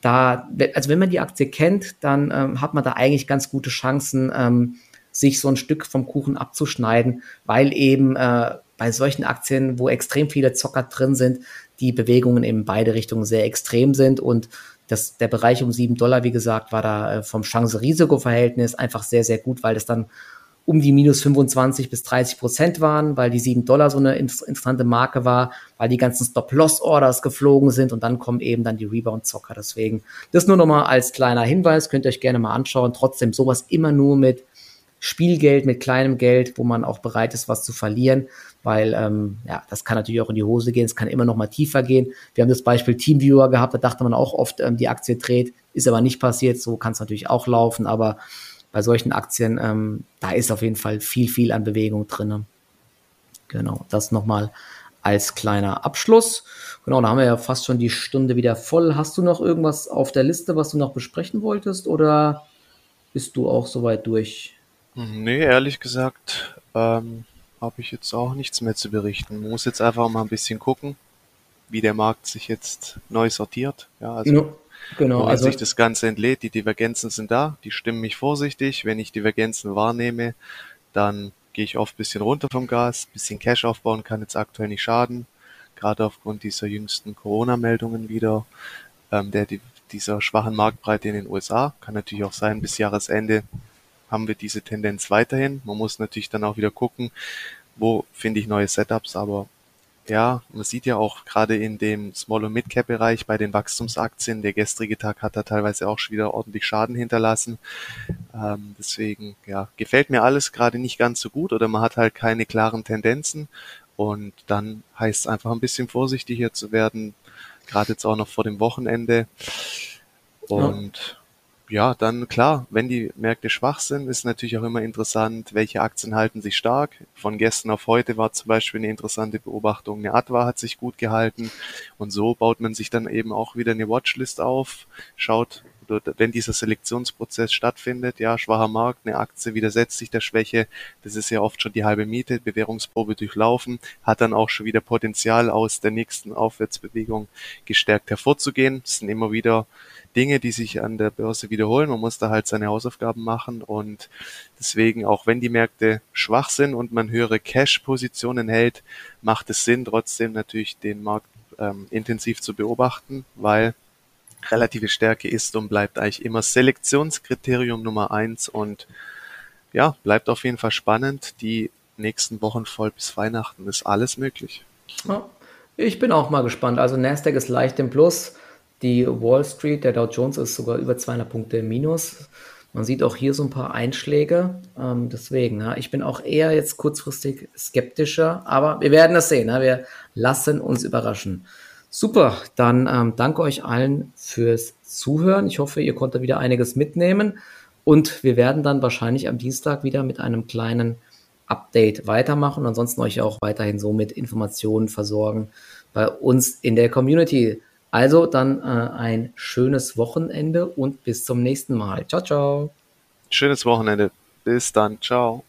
da, also wenn man die Aktie kennt, dann ähm, hat man da eigentlich ganz gute Chancen, ähm, sich so ein Stück vom Kuchen abzuschneiden, weil eben äh, bei solchen Aktien, wo extrem viele Zocker drin sind, die Bewegungen in beide Richtungen sehr extrem sind und das, der Bereich um sieben Dollar, wie gesagt, war da äh, vom Chance-Risiko-Verhältnis einfach sehr, sehr gut, weil das dann um die minus 25 bis 30 Prozent waren, weil die sieben Dollar so eine interessante Marke war, weil die ganzen Stop-Loss-Orders geflogen sind und dann kommen eben dann die Rebound-Zocker. Deswegen, das nur nochmal als kleiner Hinweis, könnt ihr euch gerne mal anschauen. Trotzdem sowas immer nur mit Spielgeld, mit kleinem Geld, wo man auch bereit ist, was zu verlieren weil ähm, ja, das kann natürlich auch in die Hose gehen, es kann immer noch mal tiefer gehen. Wir haben das Beispiel Teamviewer gehabt, da dachte man auch oft, ähm, die Aktie dreht, ist aber nicht passiert, so kann es natürlich auch laufen, aber bei solchen Aktien, ähm, da ist auf jeden Fall viel, viel an Bewegung drin. Genau, das nochmal als kleiner Abschluss. Genau, da haben wir ja fast schon die Stunde wieder voll. Hast du noch irgendwas auf der Liste, was du noch besprechen wolltest oder bist du auch soweit durch? Nee, ehrlich gesagt, ähm, habe ich jetzt auch nichts mehr zu berichten. Muss jetzt einfach mal ein bisschen gucken, wie der Markt sich jetzt neu sortiert. Ja, also no, genau. Also, sich das Ganze entlädt, die Divergenzen sind da, die stimmen mich vorsichtig. Wenn ich Divergenzen wahrnehme, dann gehe ich oft ein bisschen runter vom Gas, ein bisschen Cash aufbauen kann jetzt aktuell nicht schaden. Gerade aufgrund dieser jüngsten Corona-Meldungen wieder, ähm, der, die, dieser schwachen Marktbreite in den USA. Kann natürlich auch sein, bis Jahresende haben wir diese Tendenz weiterhin. Man muss natürlich dann auch wieder gucken, wo finde ich neue Setups, aber ja, man sieht ja auch gerade in dem Small- und Mid-Cap-Bereich bei den Wachstumsaktien, der gestrige Tag hat da teilweise auch schon wieder ordentlich Schaden hinterlassen. Ähm, deswegen, ja, gefällt mir alles gerade nicht ganz so gut oder man hat halt keine klaren Tendenzen und dann heißt es einfach ein bisschen vorsichtiger zu werden, gerade jetzt auch noch vor dem Wochenende. Und ja, dann klar, wenn die Märkte schwach sind, ist natürlich auch immer interessant, welche Aktien halten sich stark. Von gestern auf heute war zum Beispiel eine interessante Beobachtung, eine Adva hat sich gut gehalten und so baut man sich dann eben auch wieder eine Watchlist auf, schaut, wenn dieser Selektionsprozess stattfindet, ja, schwacher Markt, eine Aktie widersetzt sich der Schwäche, das ist ja oft schon die halbe Miete, Bewährungsprobe durchlaufen, hat dann auch schon wieder Potenzial aus der nächsten Aufwärtsbewegung gestärkt hervorzugehen. Das sind immer wieder Dinge, die sich an der Börse wiederholen. Man muss da halt seine Hausaufgaben machen und deswegen, auch wenn die Märkte schwach sind und man höhere Cash-Positionen hält, macht es Sinn, trotzdem natürlich den Markt ähm, intensiv zu beobachten, weil relative Stärke ist und bleibt eigentlich immer Selektionskriterium Nummer eins und ja, bleibt auf jeden Fall spannend. Die nächsten Wochen voll bis Weihnachten ist alles möglich. Ja, ich bin auch mal gespannt. Also Nasdaq ist leicht im Plus. Die Wall Street, der Dow Jones ist sogar über 200 Punkte im Minus. Man sieht auch hier so ein paar Einschläge. Ähm, deswegen, ja, ich bin auch eher jetzt kurzfristig skeptischer, aber wir werden das sehen. Ja. Wir lassen uns überraschen. Super, dann ähm, danke euch allen fürs Zuhören. Ich hoffe, ihr konntet wieder einiges mitnehmen und wir werden dann wahrscheinlich am Dienstag wieder mit einem kleinen Update weitermachen und ansonsten euch auch weiterhin so mit Informationen versorgen bei uns in der Community. Also dann äh, ein schönes Wochenende und bis zum nächsten Mal. Ciao, ciao. Schönes Wochenende. Bis dann. Ciao.